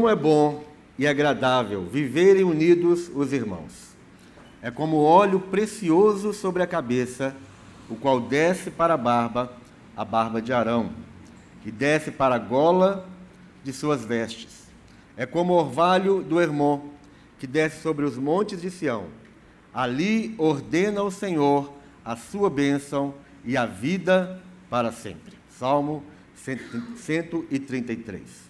Como é bom e agradável viverem unidos os irmãos. É como óleo precioso sobre a cabeça, o qual desce para a barba, a barba de Arão, que desce para a gola de suas vestes. É como o orvalho do Hermon, que desce sobre os montes de Sião. Ali ordena o Senhor a sua bênção e a vida para sempre. Salmo 133.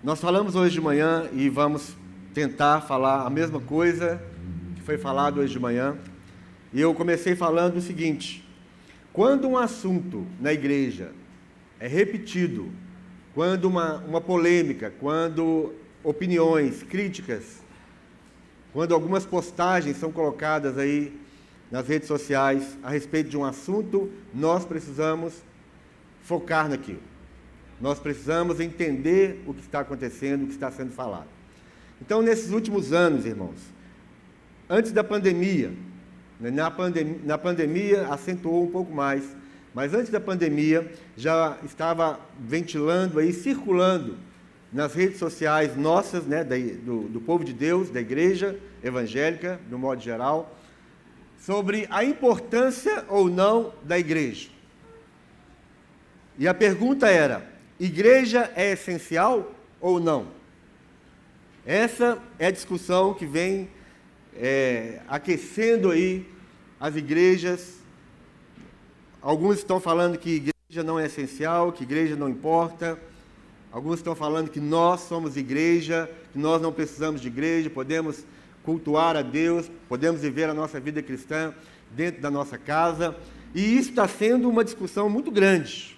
Nós falamos hoje de manhã e vamos tentar falar a mesma coisa que foi falado hoje de manhã. E eu comecei falando o seguinte: quando um assunto na igreja é repetido, quando uma, uma polêmica, quando opiniões, críticas, quando algumas postagens são colocadas aí nas redes sociais a respeito de um assunto, nós precisamos focar naquilo. Nós precisamos entender o que está acontecendo, o que está sendo falado. Então, nesses últimos anos, irmãos, antes da pandemia, né, na, pandem na pandemia acentuou um pouco mais, mas antes da pandemia já estava ventilando aí, circulando nas redes sociais nossas, né, do, do povo de Deus, da igreja evangélica, no modo geral, sobre a importância ou não da igreja. E a pergunta era: igreja é essencial ou não? Essa é a discussão que vem é, aquecendo aí as igrejas. Alguns estão falando que igreja não é essencial, que igreja não importa. Alguns estão falando que nós somos igreja, que nós não precisamos de igreja, podemos cultuar a Deus, podemos viver a nossa vida cristã dentro da nossa casa. E isso está sendo uma discussão muito grande.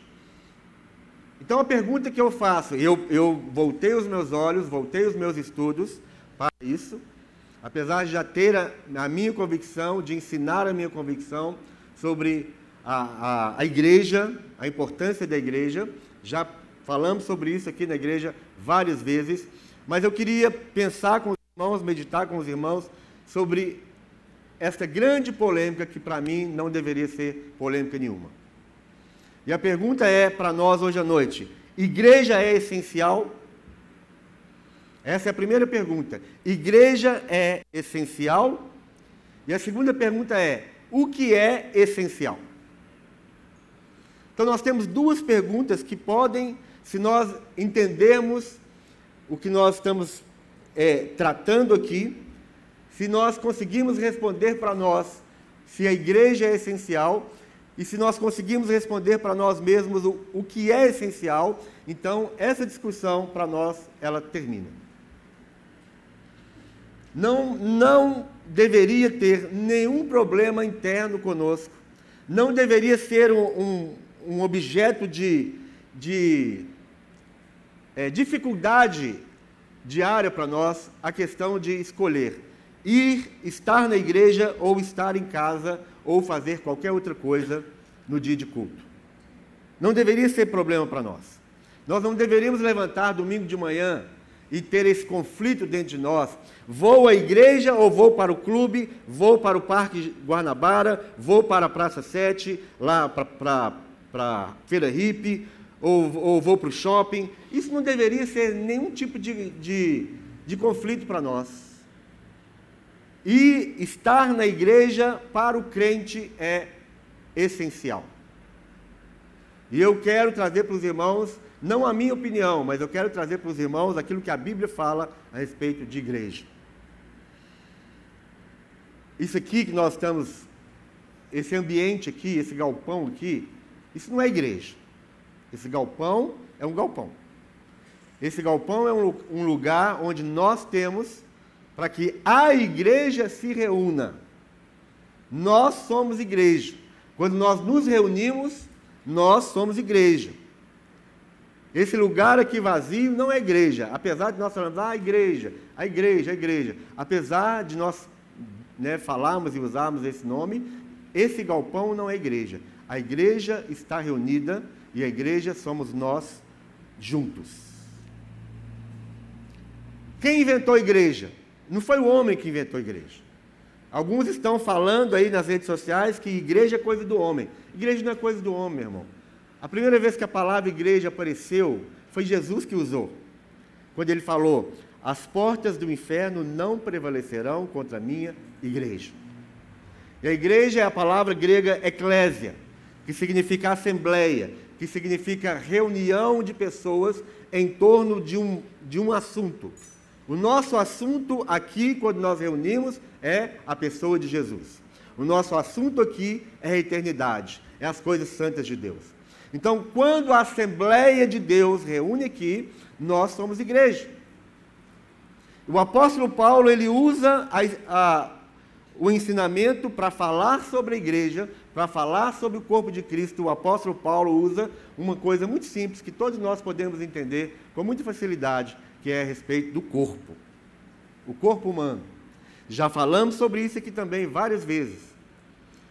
Então a pergunta que eu faço, eu, eu voltei os meus olhos, voltei os meus estudos para isso, apesar de já ter a, a minha convicção, de ensinar a minha convicção sobre a, a, a igreja, a importância da igreja, já falamos sobre isso aqui na igreja várias vezes, mas eu queria pensar com irmãos, meditar com os irmãos sobre esta grande polêmica que para mim não deveria ser polêmica nenhuma. E a pergunta é para nós hoje à noite: igreja é essencial? Essa é a primeira pergunta. Igreja é essencial? E a segunda pergunta é: o que é essencial? Então nós temos duas perguntas que podem, se nós entendermos o que nós estamos é, tratando aqui, se nós conseguimos responder para nós se a igreja é essencial e se nós conseguimos responder para nós mesmos o, o que é essencial, então essa discussão para nós ela termina. Não, não deveria ter nenhum problema interno conosco, não deveria ser um, um, um objeto de, de é, dificuldade diária para nós a questão de escolher ir, estar na igreja ou estar em casa ou fazer qualquer outra coisa no dia de culto. Não deveria ser problema para nós. Nós não deveríamos levantar domingo de manhã e ter esse conflito dentro de nós. Vou à igreja ou vou para o clube, vou para o Parque Guanabara, vou para a Praça 7, lá para a Feira Hippie, ou, ou vou para o shopping. Isso não deveria ser nenhum tipo de, de, de conflito para nós. E estar na igreja para o crente é essencial. E eu quero trazer para os irmãos, não a minha opinião, mas eu quero trazer para os irmãos aquilo que a Bíblia fala a respeito de igreja. Isso aqui que nós estamos, esse ambiente aqui, esse galpão aqui, isso não é igreja. Esse galpão é um galpão. Esse galpão é um, um lugar onde nós temos para que a igreja se reúna. Nós somos igreja. Quando nós nos reunimos, nós somos igreja. Esse lugar aqui vazio não é igreja. Apesar de nós falarmos, ah, igreja, a igreja, a igreja. Apesar de nós né, falarmos e usarmos esse nome, esse galpão não é igreja. A igreja está reunida e a igreja somos nós juntos. Quem inventou a igreja? Não foi o homem que inventou a igreja. Alguns estão falando aí nas redes sociais que igreja é coisa do homem. Igreja não é coisa do homem, meu irmão. A primeira vez que a palavra igreja apareceu, foi Jesus que usou. Quando ele falou: As portas do inferno não prevalecerão contra a minha igreja. E a igreja é a palavra grega eclésia, que significa assembleia, que significa reunião de pessoas em torno de um, de um assunto. O nosso assunto aqui, quando nós reunimos, é a pessoa de Jesus. O nosso assunto aqui é a eternidade, é as coisas santas de Deus. Então, quando a Assembleia de Deus reúne aqui, nós somos igreja. O apóstolo Paulo ele usa a, a, o ensinamento para falar sobre a igreja, para falar sobre o corpo de Cristo. O apóstolo Paulo usa uma coisa muito simples que todos nós podemos entender com muita facilidade, que é a respeito do corpo. O corpo humano. Já falamos sobre isso aqui também várias vezes.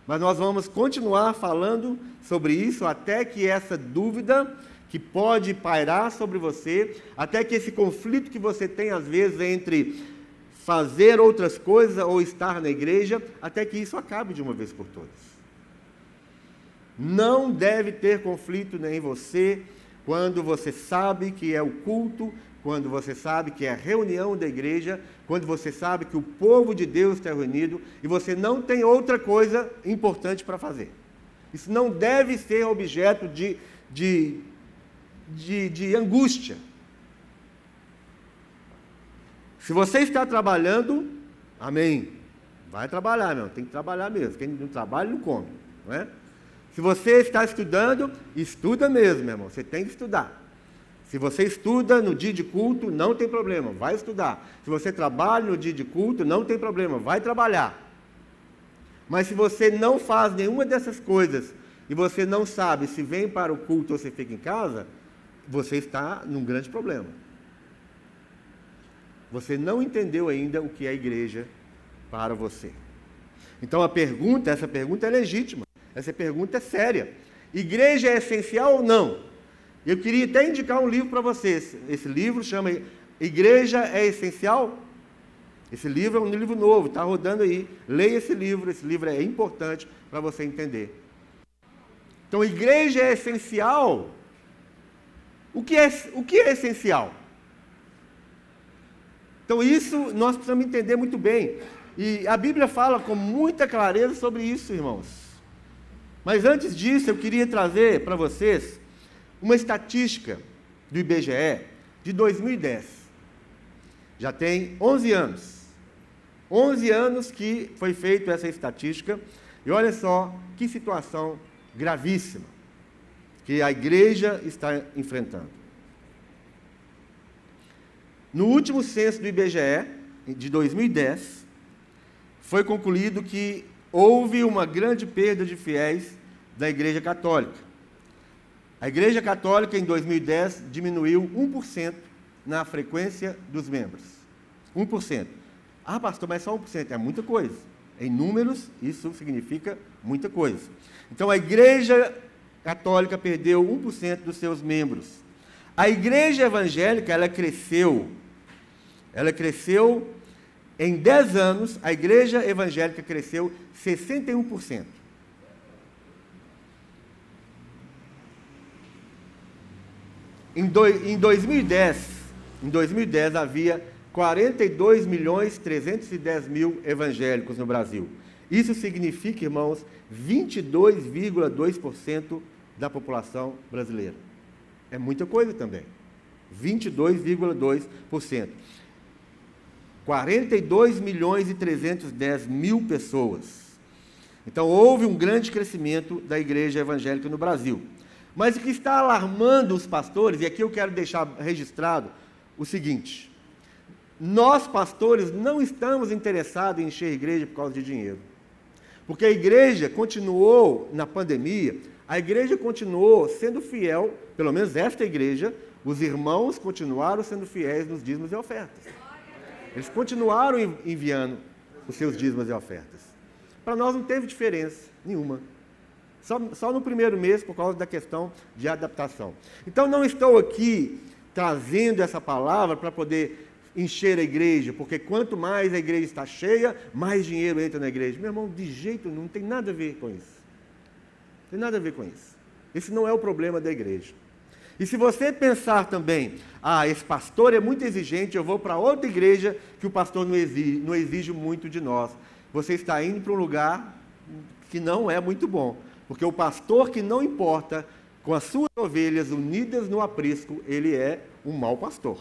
Mas nós vamos continuar falando sobre isso até que essa dúvida que pode pairar sobre você, até que esse conflito que você tem às vezes entre fazer outras coisas ou estar na igreja, até que isso acabe de uma vez por todas. Não deve ter conflito em você quando você sabe que é o culto, quando você sabe que é reunião da igreja, quando você sabe que o povo de Deus está reunido e você não tem outra coisa importante para fazer. Isso não deve ser objeto de, de, de, de angústia. Se você está trabalhando, amém. Vai trabalhar, meu, tem que trabalhar mesmo. Quem não trabalha, não come. Não é? Se você está estudando, estuda mesmo, meu irmão. Você tem que estudar. Se você estuda no dia de culto, não tem problema, vai estudar. Se você trabalha no dia de culto, não tem problema, vai trabalhar. Mas se você não faz nenhuma dessas coisas e você não sabe se vem para o culto ou se fica em casa, você está num grande problema. Você não entendeu ainda o que é a igreja para você. Então a pergunta, essa pergunta é legítima. Essa pergunta é séria. Igreja é essencial ou não? Eu queria até indicar um livro para vocês. Esse livro chama Igreja é Essencial? Esse livro é um livro novo, está rodando aí. Leia esse livro, esse livro é importante para você entender. Então, igreja é essencial. O que é, o que é essencial? Então, isso nós precisamos entender muito bem. E a Bíblia fala com muita clareza sobre isso, irmãos. Mas antes disso, eu queria trazer para vocês uma estatística do IBGE de 2010. Já tem 11 anos. 11 anos que foi feita essa estatística. E olha só que situação gravíssima que a igreja está enfrentando. No último censo do IBGE, de 2010, foi concluído que houve uma grande perda de fiéis da Igreja Católica. A Igreja Católica, em 2010, diminuiu 1% na frequência dos membros. 1%. Ah, pastor, mas só 1%. É muita coisa. Em números, isso significa muita coisa. Então, a Igreja Católica perdeu 1% dos seus membros. A Igreja Evangélica, ela cresceu. Ela cresceu em 10 anos, a Igreja Evangélica cresceu 61%. Em, do, em 2010, em 2010 havia 42 milhões 310 mil evangélicos no Brasil. Isso significa, irmãos, 22,2% da população brasileira. É muita coisa também. 22,2%. 42 milhões e 310 mil pessoas. Então houve um grande crescimento da igreja evangélica no Brasil. Mas o que está alarmando os pastores, e aqui eu quero deixar registrado o seguinte: nós, pastores, não estamos interessados em encher a igreja por causa de dinheiro. Porque a igreja continuou, na pandemia, a igreja continuou sendo fiel, pelo menos esta igreja, os irmãos continuaram sendo fiéis nos dízimos e ofertas. Eles continuaram enviando os seus dízimos e ofertas. Para nós não teve diferença nenhuma. Só, só no primeiro mês, por causa da questão de adaptação. Então, não estou aqui trazendo essa palavra para poder encher a igreja, porque quanto mais a igreja está cheia, mais dinheiro entra na igreja. Meu irmão, de jeito nenhum, não tem nada a ver com isso. Não tem nada a ver com isso. Esse não é o problema da igreja. E se você pensar também, ah, esse pastor é muito exigente, eu vou para outra igreja que o pastor não exige, não exige muito de nós. Você está indo para um lugar que não é muito bom. Porque o pastor que não importa com as suas ovelhas unidas no aprisco, ele é um mau pastor.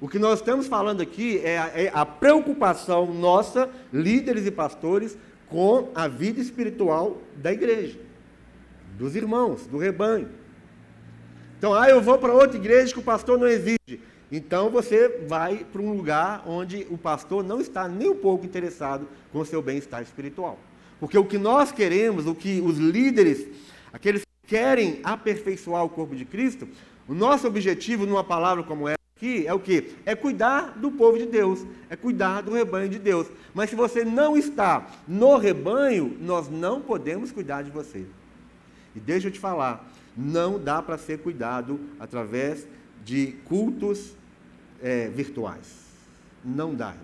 O que nós estamos falando aqui é a, é a preocupação nossa, líderes e pastores, com a vida espiritual da igreja, dos irmãos, do rebanho. Então, ah, eu vou para outra igreja que o pastor não exige. Então você vai para um lugar onde o pastor não está nem um pouco interessado com o seu bem-estar espiritual. Porque o que nós queremos, o que os líderes, aqueles que querem aperfeiçoar o corpo de Cristo, o nosso objetivo numa palavra como essa aqui é o que? É cuidar do povo de Deus, é cuidar do rebanho de Deus. Mas se você não está no rebanho, nós não podemos cuidar de você. E deixa eu te falar, não dá para ser cuidado através de cultos é, virtuais. Não dá.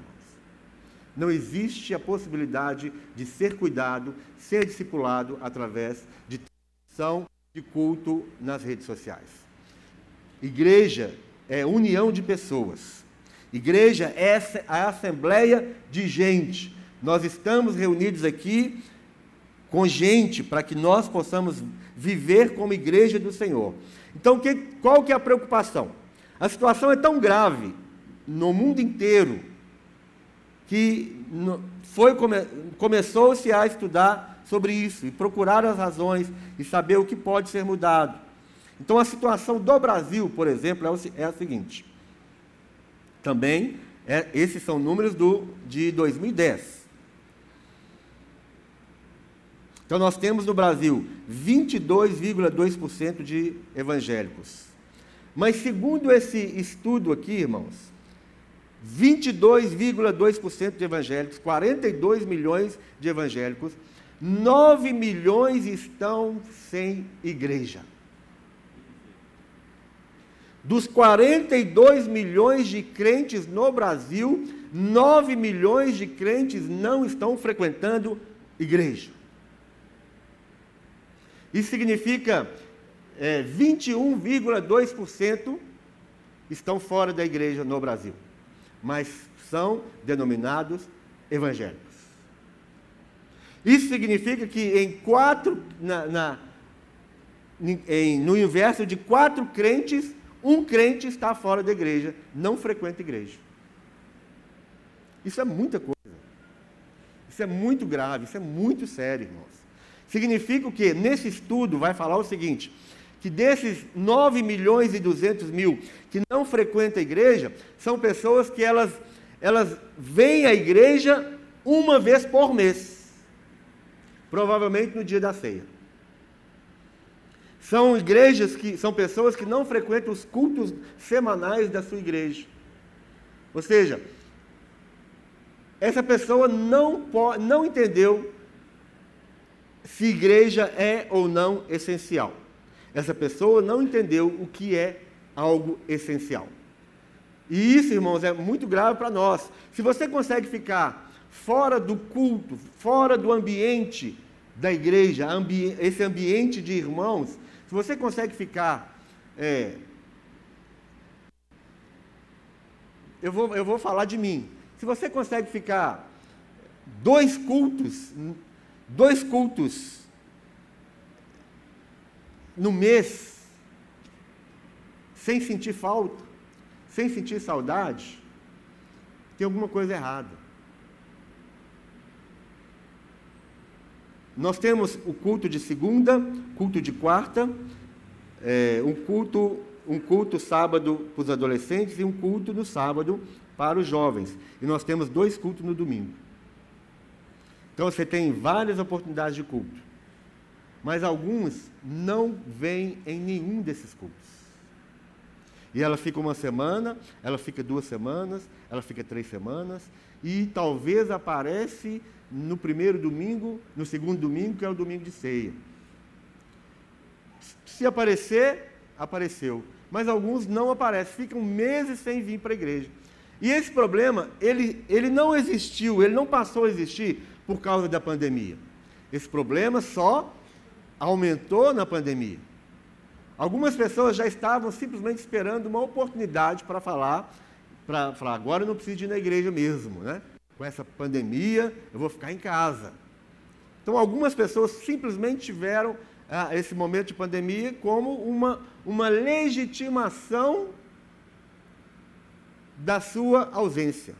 Não existe a possibilidade de ser cuidado, ser discipulado através de transmissão de culto nas redes sociais. Igreja é união de pessoas. Igreja é a assembleia de gente. Nós estamos reunidos aqui com gente para que nós possamos viver como igreja do Senhor. Então, que, qual que é a preocupação? A situação é tão grave no mundo inteiro que foi come, começou-se a estudar sobre isso e procurar as razões e saber o que pode ser mudado. Então a situação do Brasil, por exemplo, é, é a seguinte. Também é, esses são números do, de 2010. Então nós temos no Brasil 22,2% de evangélicos. Mas segundo esse estudo aqui, irmãos, 22,2% de evangélicos, 42 milhões de evangélicos, 9 milhões estão sem igreja. Dos 42 milhões de crentes no Brasil, 9 milhões de crentes não estão frequentando igreja. Isso significa é, 21,2% estão fora da igreja no Brasil, mas são denominados evangélicos. Isso significa que em quatro, na, na, em, no universo de quatro crentes, um crente está fora da igreja, não frequenta igreja. Isso é muita coisa. Isso é muito grave, isso é muito sério, irmãos. Significa o quê? Nesse estudo vai falar o seguinte: que desses 9 milhões e 200 mil que não frequentam a igreja, são pessoas que elas, elas vêm à igreja uma vez por mês. Provavelmente no dia da ceia. São igrejas que são pessoas que não frequentam os cultos semanais da sua igreja. Ou seja, essa pessoa não, pode, não entendeu se igreja é ou não essencial. Essa pessoa não entendeu o que é algo essencial. E isso, irmãos, é muito grave para nós. Se você consegue ficar fora do culto, fora do ambiente da igreja, ambi esse ambiente de irmãos, se você consegue ficar. É, eu, vou, eu vou falar de mim. Se você consegue ficar dois cultos, dois cultos no mês, sem sentir falta, sem sentir saudade, tem alguma coisa errada. Nós temos o culto de segunda, culto de quarta, é, um culto um culto sábado para os adolescentes e um culto no sábado para os jovens. E nós temos dois cultos no domingo. Então você tem várias oportunidades de culto mas alguns não vêm em nenhum desses cultos. E ela fica uma semana, ela fica duas semanas, ela fica três semanas, e talvez aparece no primeiro domingo, no segundo domingo, que é o domingo de ceia. Se aparecer, apareceu. Mas alguns não aparecem, ficam meses sem vir para a igreja. E esse problema, ele, ele não existiu, ele não passou a existir por causa da pandemia. Esse problema só aumentou na pandemia. Algumas pessoas já estavam simplesmente esperando uma oportunidade para falar, para falar, agora eu não preciso ir na igreja mesmo, né? Com essa pandemia, eu vou ficar em casa. Então, algumas pessoas simplesmente tiveram ah, esse momento de pandemia como uma, uma legitimação da sua ausência.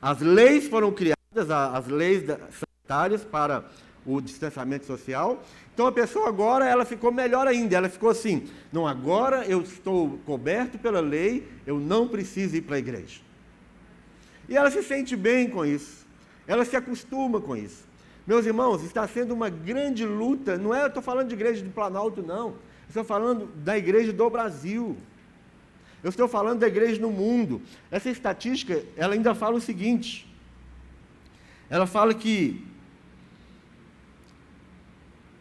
As leis foram criadas, as leis sanitárias para o distanciamento social. Então a pessoa agora ela ficou melhor ainda. Ela ficou assim: não, agora eu estou coberto pela lei, eu não preciso ir para a igreja. E ela se sente bem com isso. Ela se acostuma com isso. Meus irmãos, está sendo uma grande luta. Não é, eu estou falando de igreja do Planalto, não. Estou falando da igreja do Brasil. Eu estou falando da igreja no mundo. Essa estatística, ela ainda fala o seguinte. Ela fala que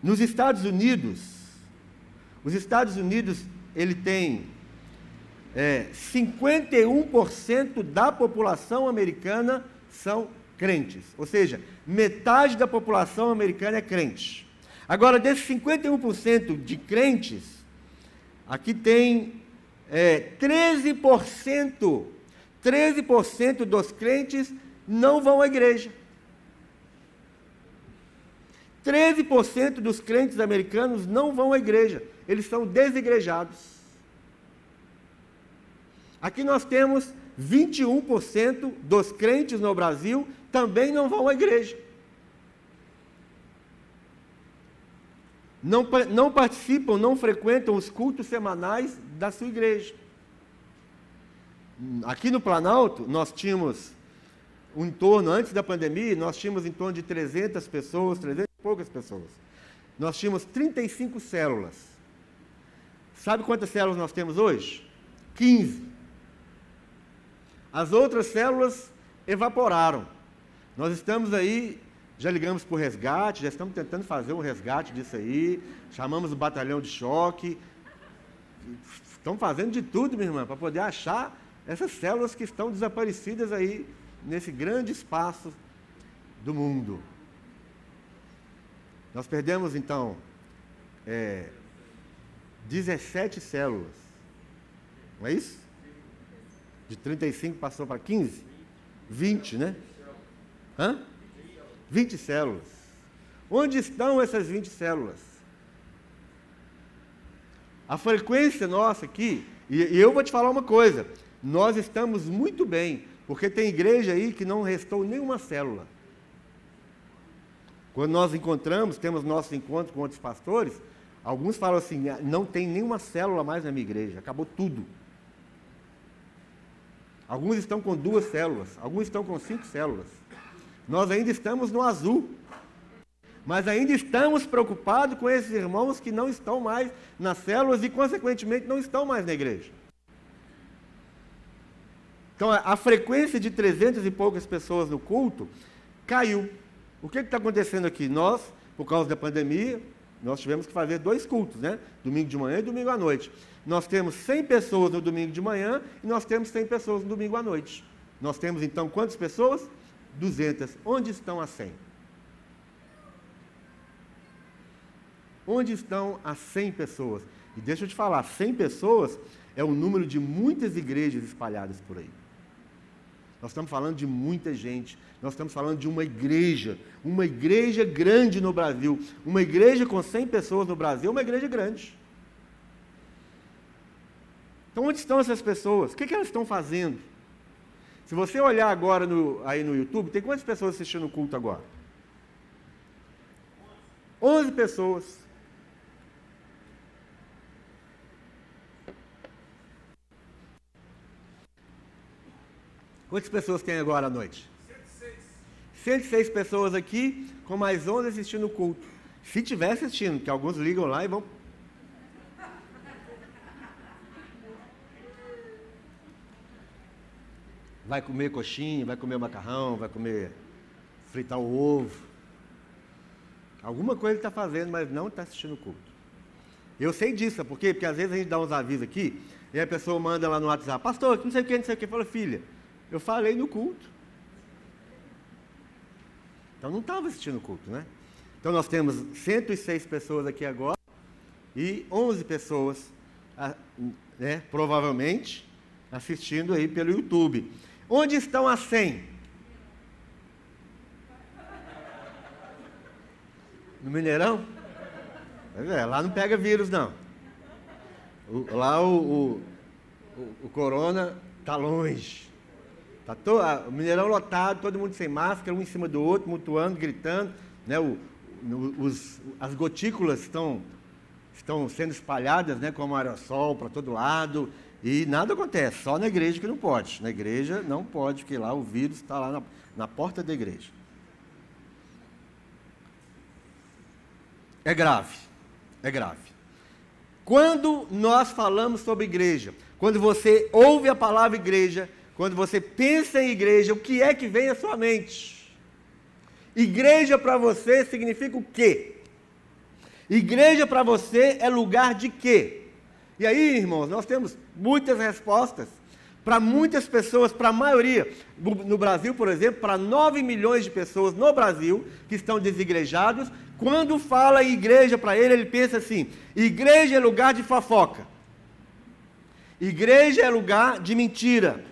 nos Estados Unidos, os Estados Unidos, ele tem é, 51% da população americana são crentes. Ou seja, metade da população americana é crente. Agora, desses 51% de crentes, aqui tem é, 13%, 13% dos crentes não vão à igreja. 13% dos crentes americanos não vão à igreja, eles são desigrejados. Aqui nós temos 21% dos crentes no Brasil também não vão à igreja. Não, não participam, não frequentam os cultos semanais da sua igreja. Aqui no Planalto, nós tínhamos um torno, antes da pandemia, nós tínhamos em torno de 300 pessoas, 300 poucas pessoas. Nós tínhamos 35 células. Sabe quantas células nós temos hoje? 15. As outras células evaporaram. Nós estamos aí, já ligamos para o resgate, já estamos tentando fazer um resgate disso aí, chamamos o batalhão de choque. Estão fazendo de tudo, minha irmã, para poder achar essas células que estão desaparecidas aí nesse grande espaço do mundo. Nós perdemos, então, é, 17 células. Não é isso? De 35 passou para 15? 20, né? Hã? 20 células. Onde estão essas 20 células? A frequência nossa aqui, e, eu vou te falar uma coisa, nós estamos muito bem, porque tem igreja aí que não restou nenhuma célula. Quando nós encontramos, temos nossos encontros com outros pastores, alguns falam assim: ah, não tem nenhuma célula mais na minha igreja, acabou tudo. Alguns estão com duas células, alguns estão com cinco células. Nós ainda estamos no azul. Mas ainda estamos preocupados com esses irmãos que não estão mais nas células e, consequentemente, não estão mais na igreja. Então, a frequência de 300 e poucas pessoas no culto caiu. O que está acontecendo aqui? Nós, por causa da pandemia, nós tivemos que fazer dois cultos, né? Domingo de manhã e domingo à noite. Nós temos 100 pessoas no domingo de manhã e nós temos 100 pessoas no domingo à noite. Nós temos então quantas pessoas? 200. Onde estão as 100? Onde estão as 100 pessoas? E deixa eu te falar, 100 pessoas é o número de muitas igrejas espalhadas por aí. Nós estamos falando de muita gente. Nós estamos falando de uma igreja, uma igreja grande no Brasil. Uma igreja com 100 pessoas no Brasil é uma igreja grande. Então, onde estão essas pessoas? O que, que elas estão fazendo? Se você olhar agora no, aí no YouTube, tem quantas pessoas assistindo o culto agora? 11 pessoas. Quantas pessoas tem agora à noite? 106. 106 pessoas aqui, com mais 11 assistindo o culto. Se tiver assistindo, que alguns ligam lá e vão. Vai comer coxinha, vai comer macarrão, vai comer fritar o ovo. Alguma coisa está fazendo, mas não está assistindo o culto. Eu sei disso, por quê? Porque às vezes a gente dá uns avisos aqui, e a pessoa manda lá no WhatsApp, pastor, não sei o que, não sei o que. Fala, filha, eu falei no culto. Então não estava assistindo o culto, né? Então nós temos 106 pessoas aqui agora e 11 pessoas, né, provavelmente, assistindo aí pelo YouTube. Onde estão as 100? No Mineirão? É, lá não pega vírus, não. O, lá o, o, o, corona está longe. Tá to, o Mineirão lotado, todo mundo sem máscara, um em cima do outro, mutuando, gritando. Né? O, os, as gotículas estão, estão sendo espalhadas né, como aerossol para todo lado. E nada acontece, só na igreja que não pode. Na igreja não pode, porque lá o vírus está lá na, na porta da igreja. É grave, é grave. Quando nós falamos sobre igreja, quando você ouve a palavra igreja, quando você pensa em igreja, o que é que vem à sua mente? Igreja para você significa o quê? Igreja para você é lugar de quê? E aí, irmãos, nós temos muitas respostas para muitas pessoas, para a maioria. No Brasil, por exemplo, para 9 milhões de pessoas no Brasil que estão desigrejados, quando fala em igreja para ele, ele pensa assim: igreja é lugar de fofoca. Igreja é lugar de mentira.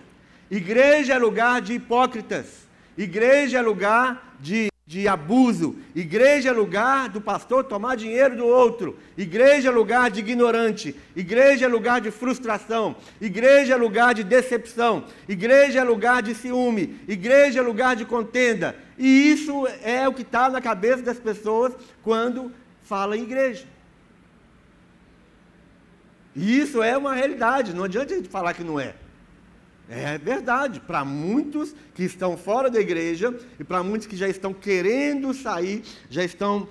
Igreja é lugar de hipócritas. Igreja é lugar de de abuso. Igreja é lugar do pastor tomar dinheiro do outro. Igreja é lugar de ignorante. Igreja é lugar de frustração. Igreja é lugar de decepção. Igreja é lugar de ciúme. Igreja é lugar de contenda. E isso é o que está na cabeça das pessoas quando fala em igreja. E isso é uma realidade. Não adianta a gente falar que não é. É verdade, para muitos que estão fora da igreja e para muitos que já estão querendo sair, já estão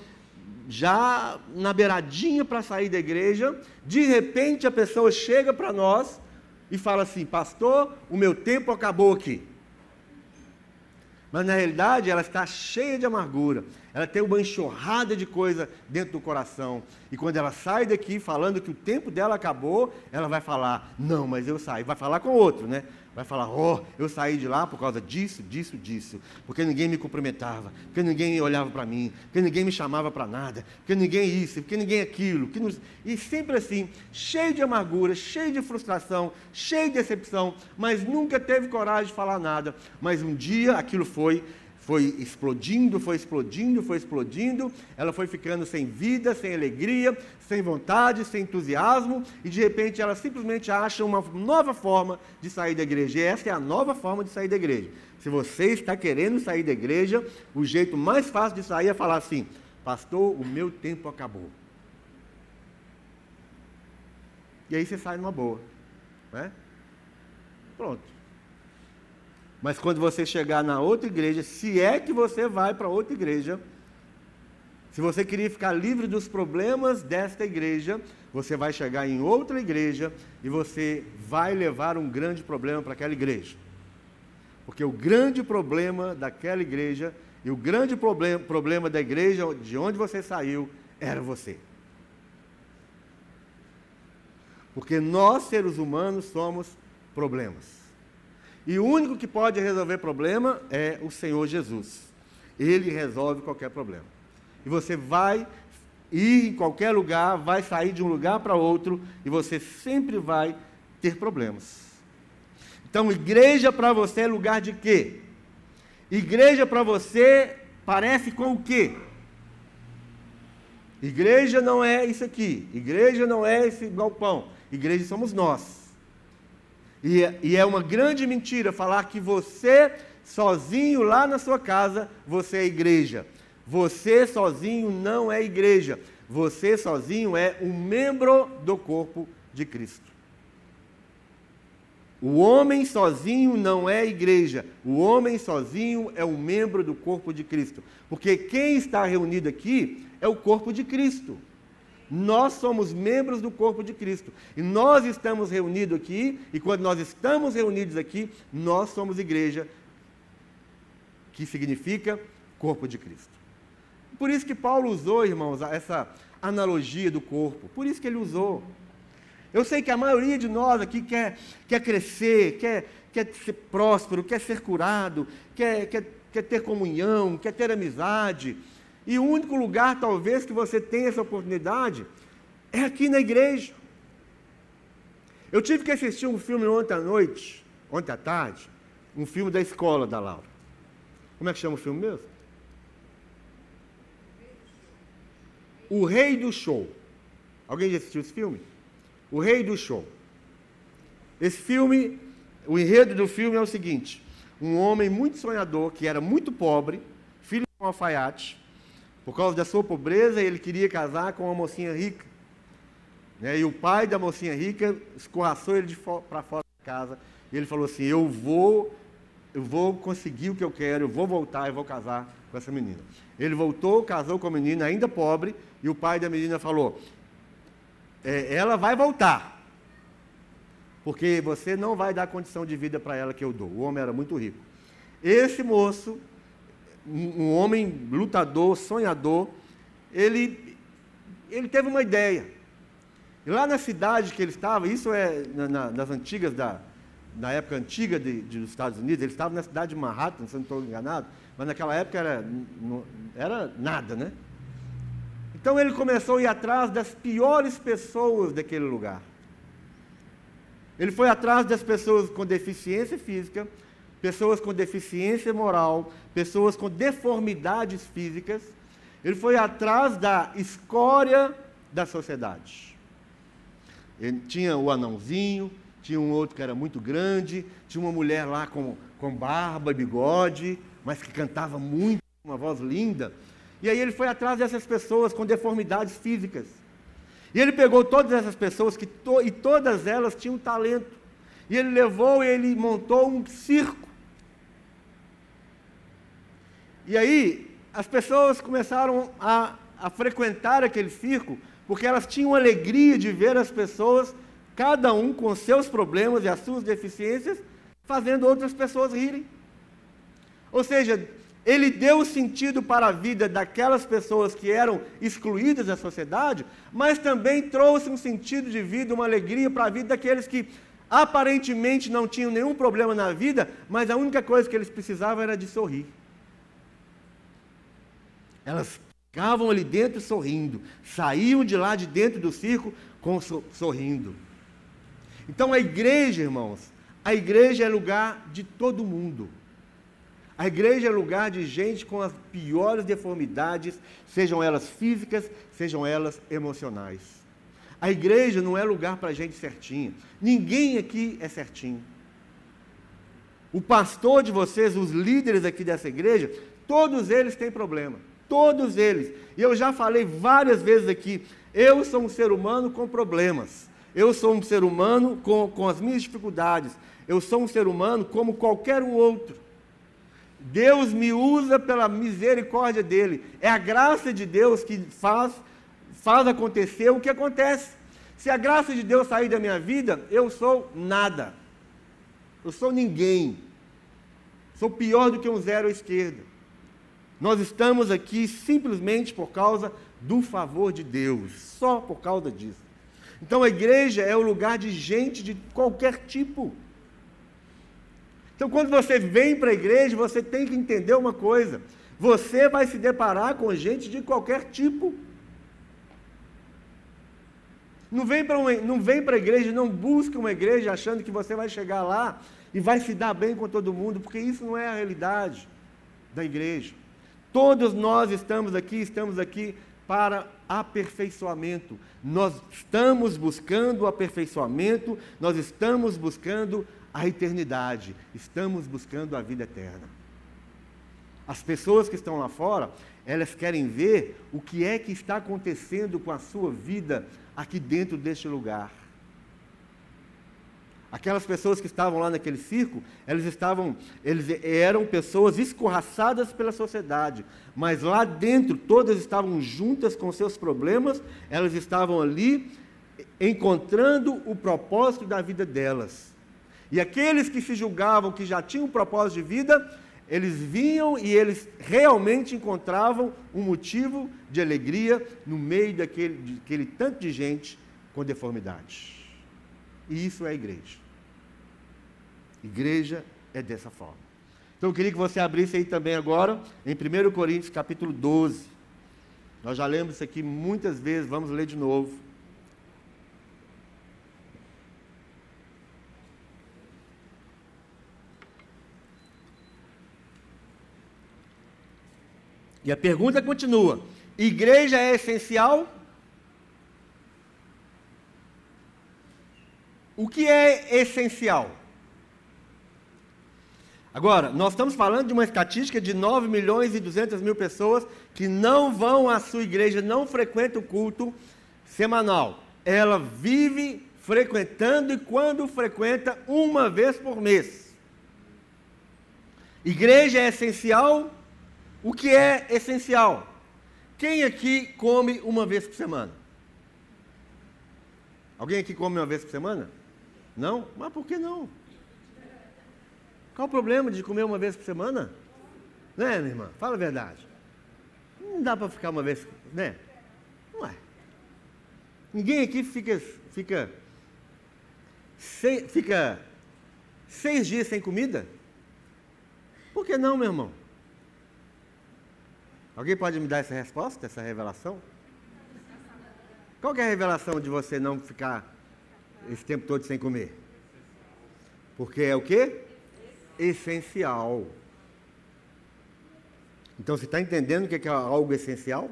já na beiradinha para sair da igreja, de repente a pessoa chega para nós e fala assim: Pastor, o meu tempo acabou aqui. Mas na realidade ela está cheia de amargura, ela tem uma enxurrada de coisa dentro do coração. E quando ela sai daqui falando que o tempo dela acabou, ela vai falar: Não, mas eu saí. Vai falar com outro, né? Vai falar, oh, eu saí de lá por causa disso, disso, disso. Porque ninguém me cumprimentava, porque ninguém olhava para mim, porque ninguém me chamava para nada, porque ninguém isso, porque ninguém aquilo. Que nos... E sempre assim, cheio de amargura, cheio de frustração, cheio de decepção, mas nunca teve coragem de falar nada. Mas um dia aquilo foi foi explodindo, foi explodindo, foi explodindo, ela foi ficando sem vida, sem alegria, sem vontade, sem entusiasmo, e de repente ela simplesmente acha uma nova forma de sair da igreja. E essa é a nova forma de sair da igreja. Se você está querendo sair da igreja, o jeito mais fácil de sair é falar assim: Pastor, o meu tempo acabou. E aí você sai numa boa. Né? Pronto. Mas quando você chegar na outra igreja, se é que você vai para outra igreja, se você queria ficar livre dos problemas desta igreja, você vai chegar em outra igreja e você vai levar um grande problema para aquela igreja. Porque o grande problema daquela igreja e o grande problema, problema da igreja de onde você saiu era você. Porque nós, seres humanos, somos problemas. E o único que pode resolver problema é o Senhor Jesus. Ele resolve qualquer problema. E você vai ir em qualquer lugar, vai sair de um lugar para outro e você sempre vai ter problemas. Então, igreja para você é lugar de quê? Igreja para você parece com o quê? Igreja não é isso aqui. Igreja não é esse galpão. Igreja somos nós. E, e é uma grande mentira falar que você, sozinho lá na sua casa, você é igreja. Você sozinho não é igreja. Você sozinho é um membro do corpo de Cristo. O homem sozinho não é igreja. O homem sozinho é um membro do corpo de Cristo. Porque quem está reunido aqui é o corpo de Cristo. Nós somos membros do corpo de Cristo. E nós estamos reunidos aqui, e quando nós estamos reunidos aqui, nós somos igreja, que significa corpo de Cristo. Por isso que Paulo usou, irmãos, essa analogia do corpo. Por isso que ele usou. Eu sei que a maioria de nós aqui quer, quer crescer, quer, quer ser próspero, quer ser curado, quer, quer, quer ter comunhão, quer ter amizade. E o único lugar, talvez, que você tenha essa oportunidade é aqui na igreja. Eu tive que assistir um filme ontem à noite, ontem à tarde, um filme da escola da Laura. Como é que chama o filme mesmo? O Rei do Show. Alguém já assistiu esse filme? O Rei do Show. Esse filme, o enredo do filme é o seguinte: um homem muito sonhador, que era muito pobre, filho de um alfaiate, por causa da sua pobreza, ele queria casar com uma mocinha rica. Né? E o pai da mocinha rica escorraçou ele para fora da casa. E ele falou assim: Eu vou, eu vou conseguir o que eu quero, eu vou voltar e vou casar com essa menina. Ele voltou, casou com a menina, ainda pobre, e o pai da menina falou: é, Ela vai voltar, porque você não vai dar condição de vida para ela que eu dou. O homem era muito rico. Esse moço, um homem lutador, sonhador, ele, ele teve uma ideia. E lá na cidade que ele estava, isso é na, nas antigas da, na época antiga de, de, dos Estados Unidos, ele estava na cidade de Manhattan, se não estou enganado, mas naquela época era, era nada, né? Então ele começou a ir atrás das piores pessoas daquele lugar. Ele foi atrás das pessoas com deficiência física, pessoas com deficiência moral, pessoas com deformidades físicas. Ele foi atrás da escória da sociedade. Ele tinha o anãozinho, tinha um outro que era muito grande, tinha uma mulher lá com, com barba e bigode, mas que cantava muito, uma voz linda. E aí ele foi atrás dessas pessoas com deformidades físicas. E ele pegou todas essas pessoas que to, e todas elas tinham talento. E ele levou e ele montou um circo. E aí as pessoas começaram a, a frequentar aquele circo porque elas tinham alegria de ver as pessoas, cada um com seus problemas e as suas deficiências, fazendo outras pessoas rirem. Ou seja, ele deu sentido para a vida daquelas pessoas que eram excluídas da sociedade, mas também trouxe um sentido de vida, uma alegria para a vida daqueles que aparentemente não tinham nenhum problema na vida, mas a única coisa que eles precisavam era de sorrir. Elas Ficavam ali dentro sorrindo, saíam de lá de dentro do circo com, sorrindo. Então a igreja, irmãos, a igreja é lugar de todo mundo. A igreja é lugar de gente com as piores deformidades, sejam elas físicas, sejam elas emocionais. A igreja não é lugar para gente certinha. Ninguém aqui é certinho. O pastor de vocês, os líderes aqui dessa igreja, todos eles têm problema. Todos eles. E eu já falei várias vezes aqui: eu sou um ser humano com problemas. Eu sou um ser humano com, com as minhas dificuldades. Eu sou um ser humano como qualquer um outro. Deus me usa pela misericórdia dele. É a graça de Deus que faz, faz acontecer o que acontece. Se a graça de Deus sair da minha vida, eu sou nada. Eu sou ninguém. Sou pior do que um zero à esquerda. Nós estamos aqui simplesmente por causa do favor de Deus, só por causa disso. Então a igreja é o lugar de gente de qualquer tipo. Então quando você vem para a igreja, você tem que entender uma coisa: você vai se deparar com gente de qualquer tipo. Não vem para a igreja, não busque uma igreja achando que você vai chegar lá e vai se dar bem com todo mundo, porque isso não é a realidade da igreja. Todos nós estamos aqui, estamos aqui para aperfeiçoamento. Nós estamos buscando o aperfeiçoamento, nós estamos buscando a eternidade, estamos buscando a vida eterna. As pessoas que estão lá fora, elas querem ver o que é que está acontecendo com a sua vida aqui dentro deste lugar. Aquelas pessoas que estavam lá naquele circo, eles estavam, eles eram pessoas escorraçadas pela sociedade, mas lá dentro todas estavam juntas com seus problemas, elas estavam ali encontrando o propósito da vida delas. E aqueles que se julgavam que já tinham um propósito de vida, eles vinham e eles realmente encontravam um motivo de alegria no meio daquele, daquele tanto de gente com deformidade. E isso é igreja. Igreja é dessa forma. Então eu queria que você abrisse aí também agora, em 1 Coríntios capítulo 12. Nós já lemos isso aqui muitas vezes, vamos ler de novo. E a pergunta continua: igreja é essencial? O que é essencial? Agora, nós estamos falando de uma estatística de 9 milhões e 200 mil pessoas que não vão à sua igreja, não frequentam o culto semanal. Ela vive frequentando e quando frequenta, uma vez por mês. Igreja é essencial? O que é essencial? Quem aqui come uma vez por semana? Alguém aqui come uma vez por semana? Não? Mas por que não? Qual o problema de comer uma vez por semana? Né, minha irmã? Fala a verdade. Não dá para ficar uma vez, né? Não é. Ninguém aqui fica, fica, fica seis dias sem comida? Por que não, meu irmão? Alguém pode me dar essa resposta, essa revelação? Qual é a revelação de você não ficar esse tempo todo sem comer? Porque é o quê? Essencial. Então você está entendendo o que é algo essencial?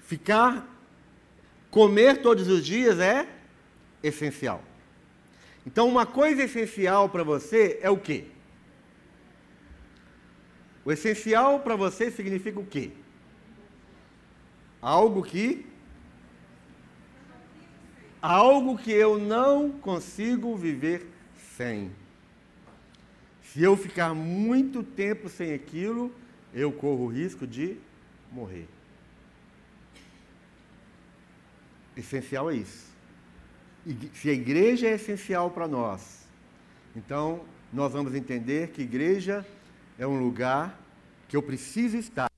Ficar, comer todos os dias é essencial. Então uma coisa essencial para você é o quê? O essencial para você significa o quê? Algo que algo que eu não consigo viver sem. Se eu ficar muito tempo sem aquilo, eu corro o risco de morrer. Essencial é isso. Se a igreja é essencial para nós, então nós vamos entender que igreja é um lugar que eu preciso estar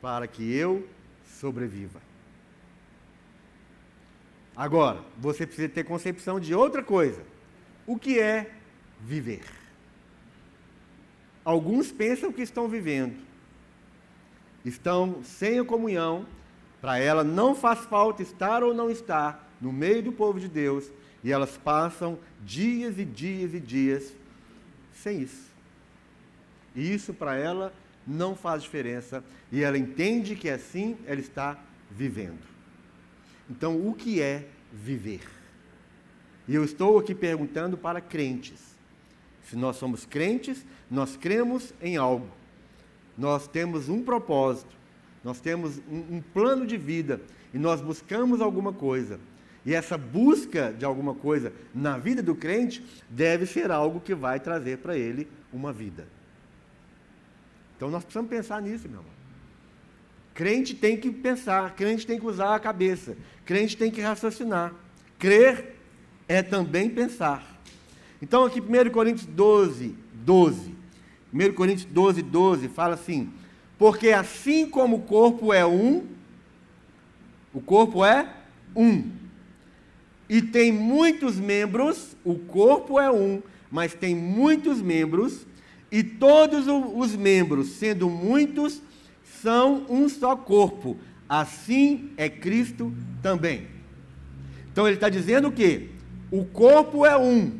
para que eu sobreviva. Agora, você precisa ter concepção de outra coisa. O que é viver? Alguns pensam que estão vivendo, estão sem a comunhão, para ela não faz falta estar ou não estar no meio do povo de Deus, e elas passam dias e dias e dias sem isso. E isso para ela não faz diferença e ela entende que assim ela está vivendo. Então, o que é viver? E eu estou aqui perguntando para crentes. Se nós somos crentes, nós cremos em algo. Nós temos um propósito, nós temos um, um plano de vida e nós buscamos alguma coisa. E essa busca de alguma coisa na vida do crente deve ser algo que vai trazer para ele uma vida. Então nós precisamos pensar nisso, meu irmão. Crente tem que pensar, crente tem que usar a cabeça, crente tem que raciocinar. Crer é também pensar. Então aqui 1 Coríntios 12, 12. 1 Coríntios 12, 12 fala assim: Porque assim como o corpo é um, o corpo é um. E tem muitos membros, o corpo é um, mas tem muitos membros, e todos os membros, sendo muitos, são um só corpo. Assim é Cristo também. Então ele está dizendo que o corpo é um.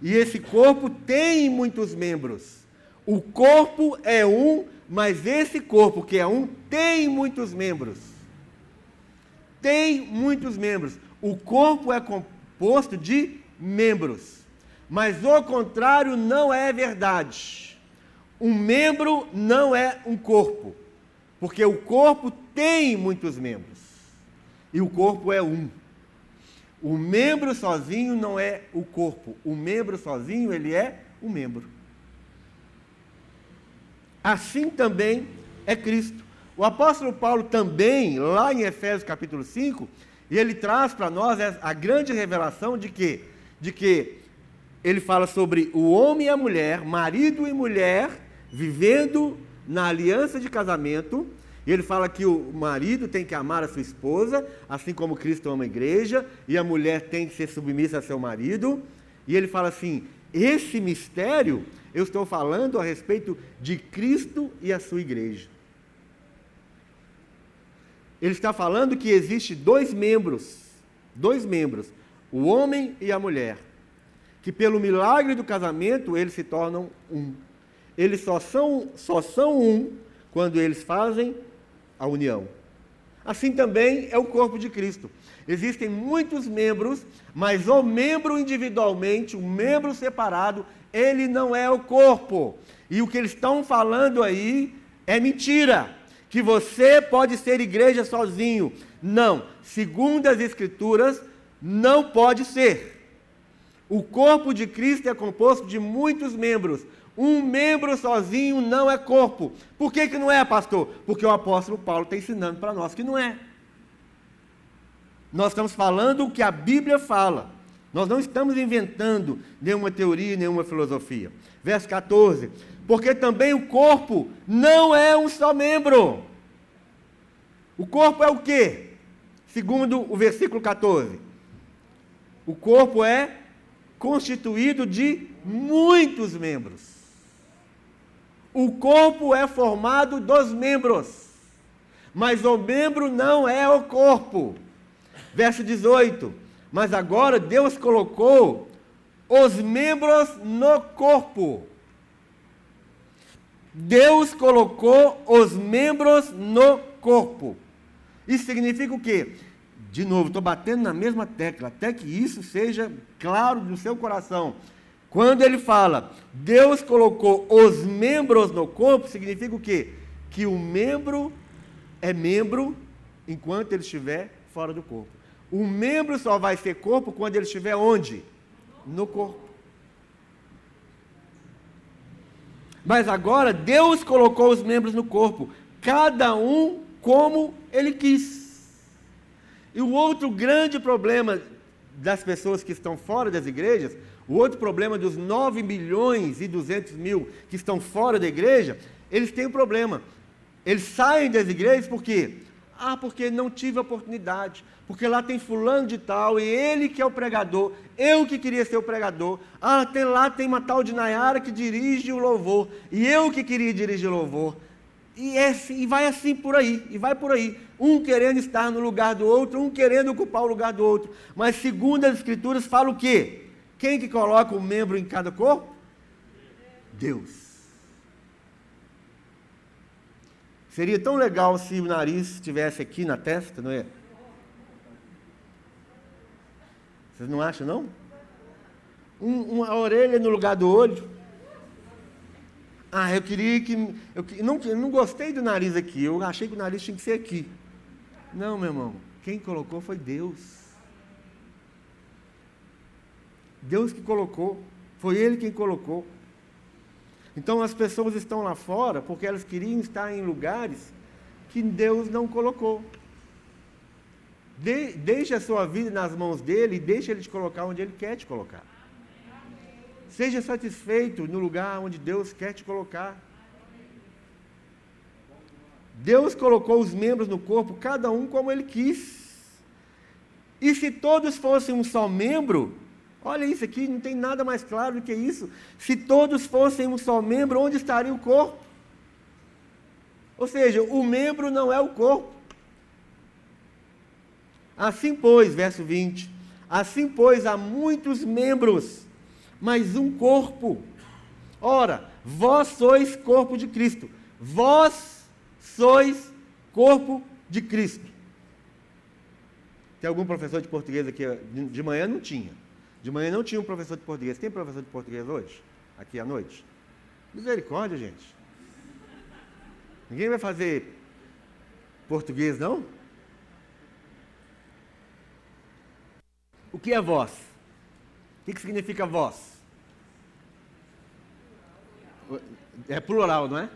E esse corpo tem muitos membros. O corpo é um, mas esse corpo que é um tem muitos membros. Tem muitos membros. O corpo é composto de membros. Mas o contrário não é verdade. Um membro não é um corpo, porque o corpo tem muitos membros e o corpo é um. O membro sozinho não é o corpo, o membro sozinho ele é o membro. Assim também é Cristo. O apóstolo Paulo também, lá em Efésios capítulo 5, ele traz para nós a grande revelação de que, de que ele fala sobre o homem e a mulher, marido e mulher, vivendo na aliança de casamento. E ele fala que o marido tem que amar a sua esposa, assim como Cristo ama a igreja, e a mulher tem que ser submissa a seu marido. E ele fala assim: esse mistério eu estou falando a respeito de Cristo e a sua igreja. ele está falando que existe dois membros, dois membros, o homem e a mulher, que pelo milagre do casamento eles se tornam um. Eles só são, só são um quando eles fazem a união. Assim também é o corpo de Cristo. Existem muitos membros, mas o membro individualmente, o membro separado, ele não é o corpo. E o que eles estão falando aí é mentira. Que você pode ser igreja sozinho. Não. Segundo as Escrituras, não pode ser. O corpo de Cristo é composto de muitos membros. Um membro sozinho não é corpo. Por que, que não é, pastor? Porque o apóstolo Paulo está ensinando para nós que não é. Nós estamos falando o que a Bíblia fala. Nós não estamos inventando nenhuma teoria, nenhuma filosofia. Verso 14. Porque também o corpo não é um só membro. O corpo é o quê? Segundo o versículo 14. O corpo é constituído de muitos membros. O corpo é formado dos membros, mas o membro não é o corpo. Verso 18: Mas agora Deus colocou os membros no corpo. Deus colocou os membros no corpo. Isso significa o quê? De novo, estou batendo na mesma tecla, até que isso seja claro no seu coração. Quando ele fala, Deus colocou os membros no corpo, significa o quê? Que o membro é membro enquanto ele estiver fora do corpo. O membro só vai ser corpo quando ele estiver onde? No corpo. Mas agora Deus colocou os membros no corpo, cada um como ele quis. E o outro grande problema das pessoas que estão fora das igrejas o outro problema dos 9 milhões e 200 mil que estão fora da igreja, eles têm um problema. Eles saem das igrejas por quê? Ah, porque não tive oportunidade. Porque lá tem fulano de tal, e ele que é o pregador, eu que queria ser o pregador. Ah, tem lá tem uma tal de Nayara que dirige o louvor, e eu que queria dirigir o louvor. E, é, assim, e vai assim por aí, e vai por aí. Um querendo estar no lugar do outro, um querendo ocupar o lugar do outro. Mas segundo as escrituras fala o quê? Quem que coloca um membro em cada corpo? Deus. Seria tão legal se o nariz estivesse aqui na testa, não é? Vocês não acham, não? Um, uma orelha no lugar do olho. Ah, eu queria que. Eu, não, eu não gostei do nariz aqui, eu achei que o nariz tinha que ser aqui. Não, meu irmão, quem colocou foi Deus. Deus que colocou, foi Ele quem colocou. Então as pessoas estão lá fora porque elas queriam estar em lugares que Deus não colocou. De, deixe a sua vida nas mãos dele e deixe ele te colocar onde ele quer te colocar. Seja satisfeito no lugar onde Deus quer te colocar. Deus colocou os membros no corpo, cada um como ele quis. E se todos fossem um só membro, Olha isso aqui, não tem nada mais claro do que isso. Se todos fossem um só membro, onde estaria o corpo? Ou seja, o membro não é o corpo. Assim, pois, verso 20: Assim, pois, há muitos membros, mas um corpo. Ora, vós sois corpo de Cristo. Vós sois corpo de Cristo. Tem algum professor de português aqui? De manhã não tinha. De manhã não tinha um professor de português. Tem professor de português hoje? Aqui à noite? Misericórdia, gente. Ninguém vai fazer português, não? O que é voz? O que significa voz? É plural, não é?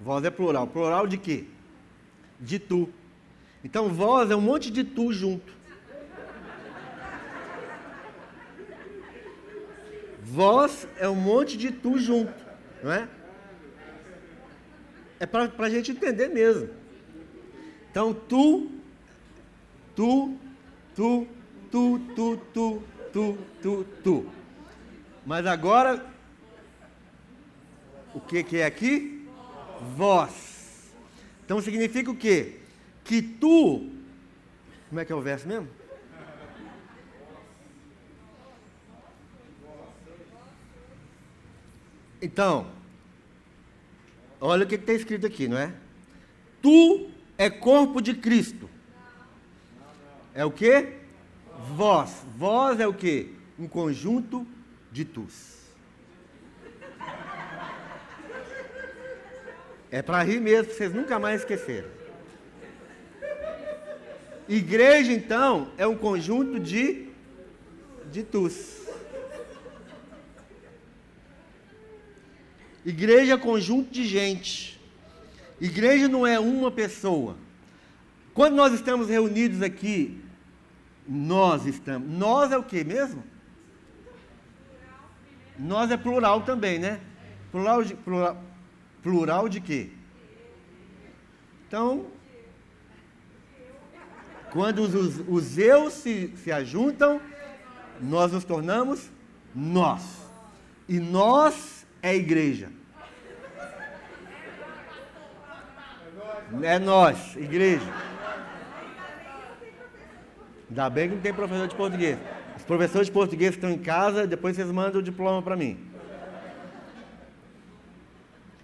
Voz é plural. Plural de quê? De tu. Então, voz é um monte de tu junto. Vós é um monte de tu junto, não é? É para a gente entender mesmo. Então, tu, tu, tu, tu, tu, tu, tu, tu, tu. Mas agora, o que, que é aqui? Vós. Então significa o quê? que tu. Como é que é o verso mesmo? Então, olha o que está escrito aqui, não é? Tu é corpo de Cristo. É o que? Vós. Vós é o que? Um conjunto de tus. É para rir mesmo, vocês nunca mais esquecerem. Igreja, então, é um conjunto de, de tus. Igreja é conjunto de gente. Igreja não é uma pessoa. Quando nós estamos reunidos aqui, nós estamos. Nós é o que mesmo? Nós é plural também, né? Plural de, plural, plural de quê? Então, quando os, os, os eu se, se ajuntam, nós nos tornamos nós. E nós é igreja. É nós, igreja. Ainda bem que não tem professor de português. Os professores de português estão em casa, depois vocês mandam o diploma para mim.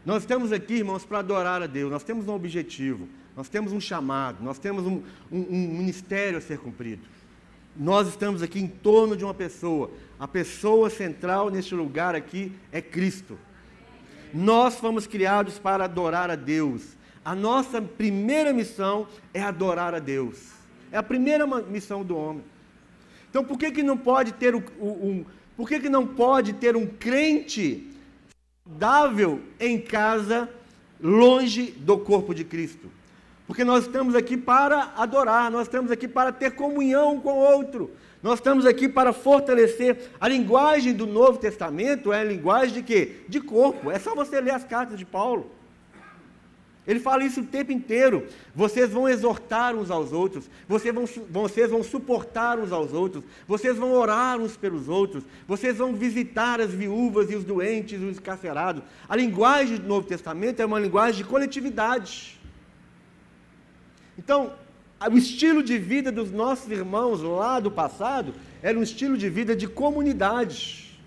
Nós estamos aqui, irmãos, para adorar a Deus. Nós temos um objetivo, nós temos um chamado, nós temos um, um, um ministério a ser cumprido. Nós estamos aqui em torno de uma pessoa. A pessoa central neste lugar aqui é Cristo. Nós fomos criados para adorar a Deus. A nossa primeira missão é adorar a Deus. É a primeira missão do homem. Então, por que, que não pode ter um, um por que, que não pode ter um crente saudável em casa, longe do corpo de Cristo? Porque nós estamos aqui para adorar, nós estamos aqui para ter comunhão com o outro. Nós estamos aqui para fortalecer a linguagem do Novo Testamento, é a linguagem de quê? De corpo. É só você ler as cartas de Paulo. Ele fala isso o tempo inteiro. Vocês vão exortar uns aos outros, vocês vão, vocês vão suportar uns aos outros, vocês vão orar uns pelos outros, vocês vão visitar as viúvas e os doentes os encarcerados. A linguagem do Novo Testamento é uma linguagem de coletividade. Então, o estilo de vida dos nossos irmãos lá do passado era um estilo de vida de comunidade.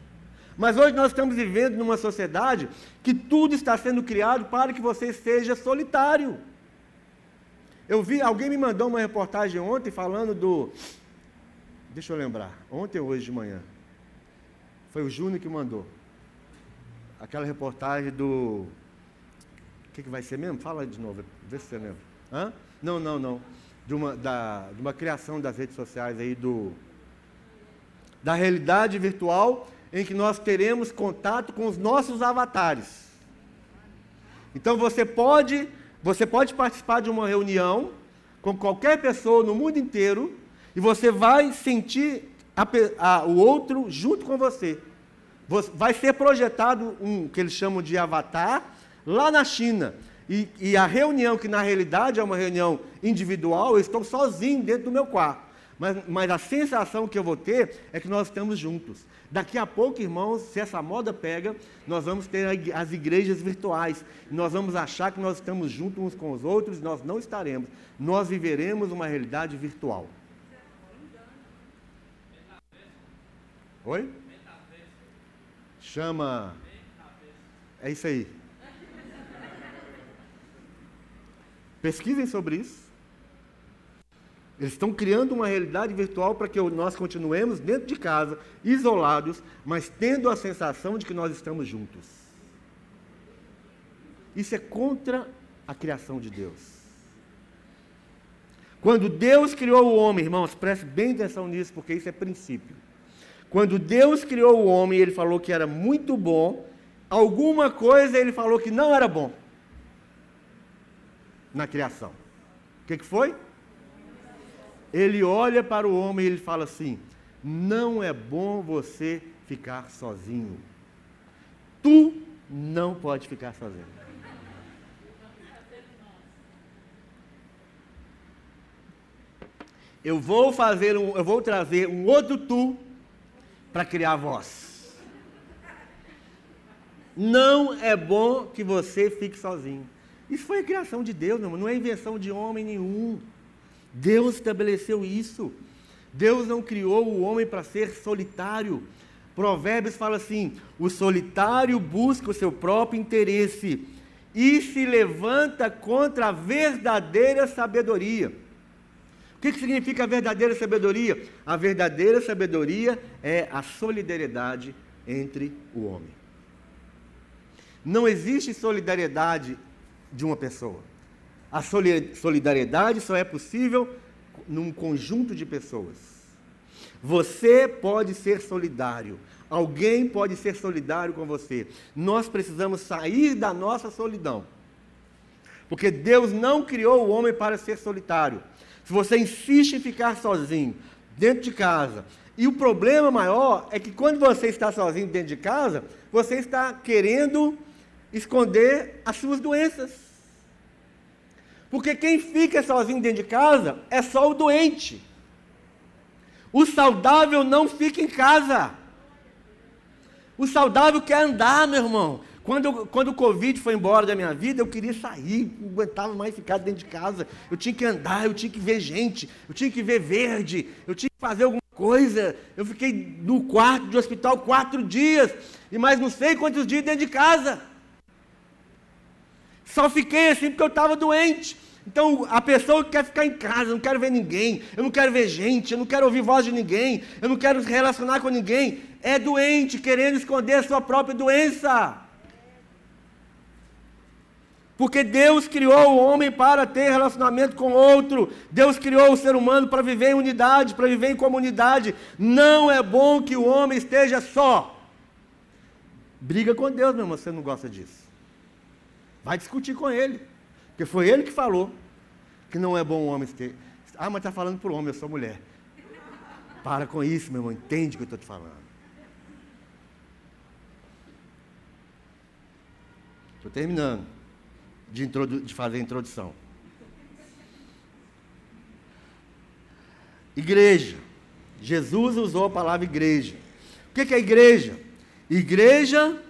Mas hoje nós estamos vivendo numa sociedade que tudo está sendo criado para que você seja solitário. Eu vi, alguém me mandou uma reportagem ontem falando do. Deixa eu lembrar, ontem ou hoje de manhã. Foi o Júnior que mandou. Aquela reportagem do. O que, que vai ser mesmo? Fala de novo, vê se você lembra. Hã? Não, não, não. De uma, da, de uma criação das redes sociais aí do. Da realidade virtual em que nós teremos contato com os nossos avatares. Então você pode, você pode participar de uma reunião com qualquer pessoa no mundo inteiro e você vai sentir a, a, o outro junto com você. você. Vai ser projetado um que eles chamam de avatar lá na China. E, e a reunião, que na realidade é uma reunião individual, eu estou sozinho dentro do meu quarto. Mas, mas a sensação que eu vou ter é que nós estamos juntos. Daqui a pouco, irmãos, se essa moda pega, nós vamos ter as igrejas virtuais. Nós vamos achar que nós estamos juntos uns com os outros, nós não estaremos. Nós viveremos uma realidade virtual. Oi? Chama. É isso aí. Pesquisem sobre isso. Eles estão criando uma realidade virtual para que nós continuemos dentro de casa, isolados, mas tendo a sensação de que nós estamos juntos. Isso é contra a criação de Deus. Quando Deus criou o homem, irmãos, preste bem atenção nisso, porque isso é princípio. Quando Deus criou o homem, ele falou que era muito bom, alguma coisa ele falou que não era bom na criação. O que, que foi? ele olha para o homem e ele fala assim: não é bom você ficar sozinho. Tu não pode ficar sozinho. Eu vou fazer um, eu vou trazer um outro tu para criar voz. Não é bom que você fique sozinho. Isso foi a criação de Deus, não é invenção de homem nenhum. Deus estabeleceu isso. Deus não criou o homem para ser solitário. Provérbios fala assim: o solitário busca o seu próprio interesse e se levanta contra a verdadeira sabedoria. O que, que significa a verdadeira sabedoria? A verdadeira sabedoria é a solidariedade entre o homem. Não existe solidariedade de uma pessoa. A solidariedade só é possível num conjunto de pessoas. Você pode ser solidário. Alguém pode ser solidário com você. Nós precisamos sair da nossa solidão. Porque Deus não criou o homem para ser solitário. Se você insiste em ficar sozinho, dentro de casa, e o problema maior é que quando você está sozinho dentro de casa, você está querendo esconder as suas doenças. Porque quem fica sozinho dentro de casa é só o doente. O saudável não fica em casa. O saudável quer andar, meu irmão. Quando, quando o Covid foi embora da minha vida, eu queria sair, não aguentava mais ficar dentro de casa. Eu tinha que andar, eu tinha que ver gente, eu tinha que ver verde, eu tinha que fazer alguma coisa. Eu fiquei no quarto de hospital quatro dias, e mais não sei quantos dias dentro de casa. Só fiquei assim porque eu estava doente. Então, a pessoa que quer ficar em casa, não quero ver ninguém, eu não quero ver gente, eu não quero ouvir voz de ninguém, eu não quero relacionar com ninguém, é doente, querendo esconder a sua própria doença. Porque Deus criou o homem para ter relacionamento com outro. Deus criou o ser humano para viver em unidade, para viver em comunidade. Não é bom que o homem esteja só. Briga com Deus, meu irmão, você não gosta disso. Vai discutir com ele. Porque foi ele que falou que não é bom o homem ter. Ah, mas está falando por homem, eu sou mulher. Para com isso, meu irmão, entende o que eu estou te falando. Estou terminando de, de, fazer a introdução. Igreja. Jesus usou a palavra igreja. O que é igreja? Igreja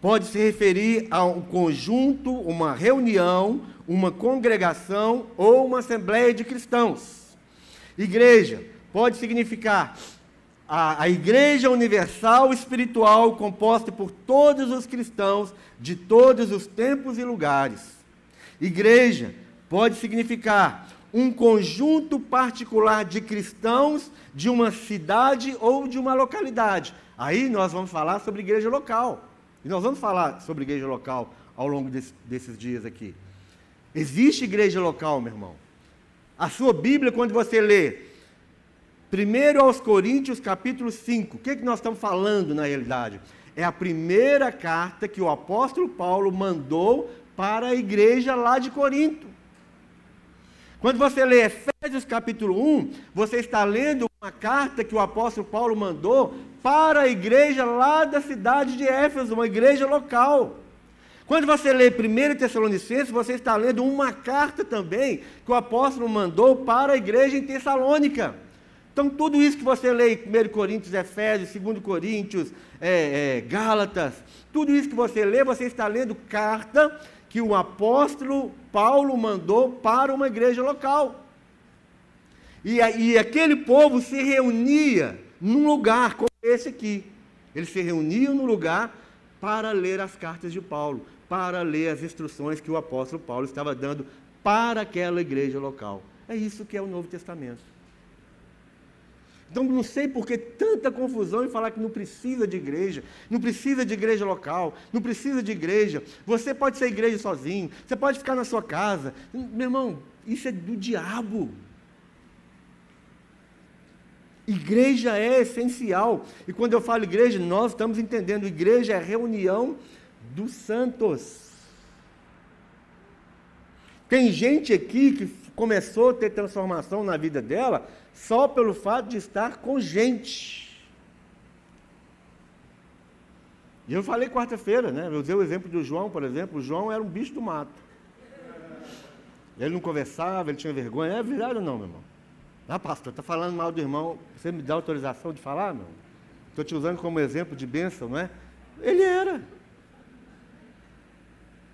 pode se referir a um conjunto, uma reunião, uma congregação ou uma assembleia de cristãos. Igreja pode significar a, a Igreja Universal Espiritual composta por todos os cristãos de todos os tempos e lugares. Igreja pode significar um conjunto particular de cristãos de uma cidade ou de uma localidade. Aí nós vamos falar sobre igreja local. Nós vamos falar sobre igreja local ao longo desse, desses dias aqui. Existe igreja local, meu irmão. A sua Bíblia, quando você lê 1 aos Coríntios, capítulo 5, o que, é que nós estamos falando na realidade? É a primeira carta que o apóstolo Paulo mandou para a igreja lá de Corinto. Quando você lê Efésios capítulo 1, você está lendo uma carta que o apóstolo Paulo mandou para a igreja lá da cidade de Éfeso, uma igreja local. Quando você lê 1 Tessalonicenses, você está lendo uma carta também que o apóstolo mandou para a igreja em Tessalônica. Então, tudo isso que você lê em 1 Coríntios, Efésios, 2 Coríntios, é, é, Gálatas, tudo isso que você lê, você está lendo carta que o apóstolo Paulo mandou para uma igreja local. E, e aquele povo se reunia num lugar como esse aqui. Eles se reuniam no lugar para ler as cartas de Paulo, para ler as instruções que o apóstolo Paulo estava dando para aquela igreja local. É isso que é o Novo Testamento. Então não sei por que tanta confusão em falar que não precisa de igreja, não precisa de igreja local, não precisa de igreja. Você pode ser igreja sozinho, você pode ficar na sua casa. Meu irmão, isso é do diabo. Igreja é essencial. E quando eu falo igreja, nós estamos entendendo, igreja é reunião dos santos. Tem gente aqui que começou a ter transformação na vida dela só pelo fato de estar com gente. E eu falei quarta-feira, né? Eu usei o exemplo do João, por exemplo. O João era um bicho do mato. Ele não conversava, ele tinha vergonha. É verdade ou não, meu irmão? Ah, pastor, está falando mal do irmão. Você me dá autorização de falar, meu? Estou te usando como exemplo de bênção, não é? Ele era.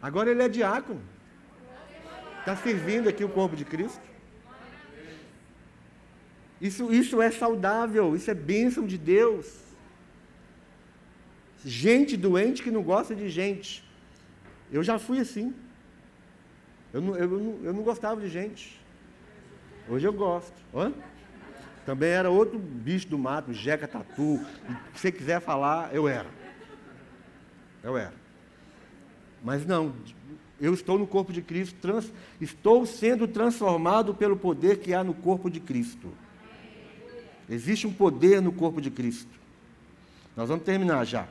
Agora ele é diácono. Está servindo aqui o corpo de Cristo. Isso, isso é saudável, isso é bênção de Deus. Gente doente que não gosta de gente. Eu já fui assim. Eu não, eu não, eu não gostava de gente. Hoje eu gosto. Hã? Também era outro bicho do mato, jeca tatu. Se você quiser falar, eu era. Eu era. Mas não, eu estou no corpo de Cristo, trans, estou sendo transformado pelo poder que há no corpo de Cristo. Existe um poder no corpo de Cristo. Nós vamos terminar já.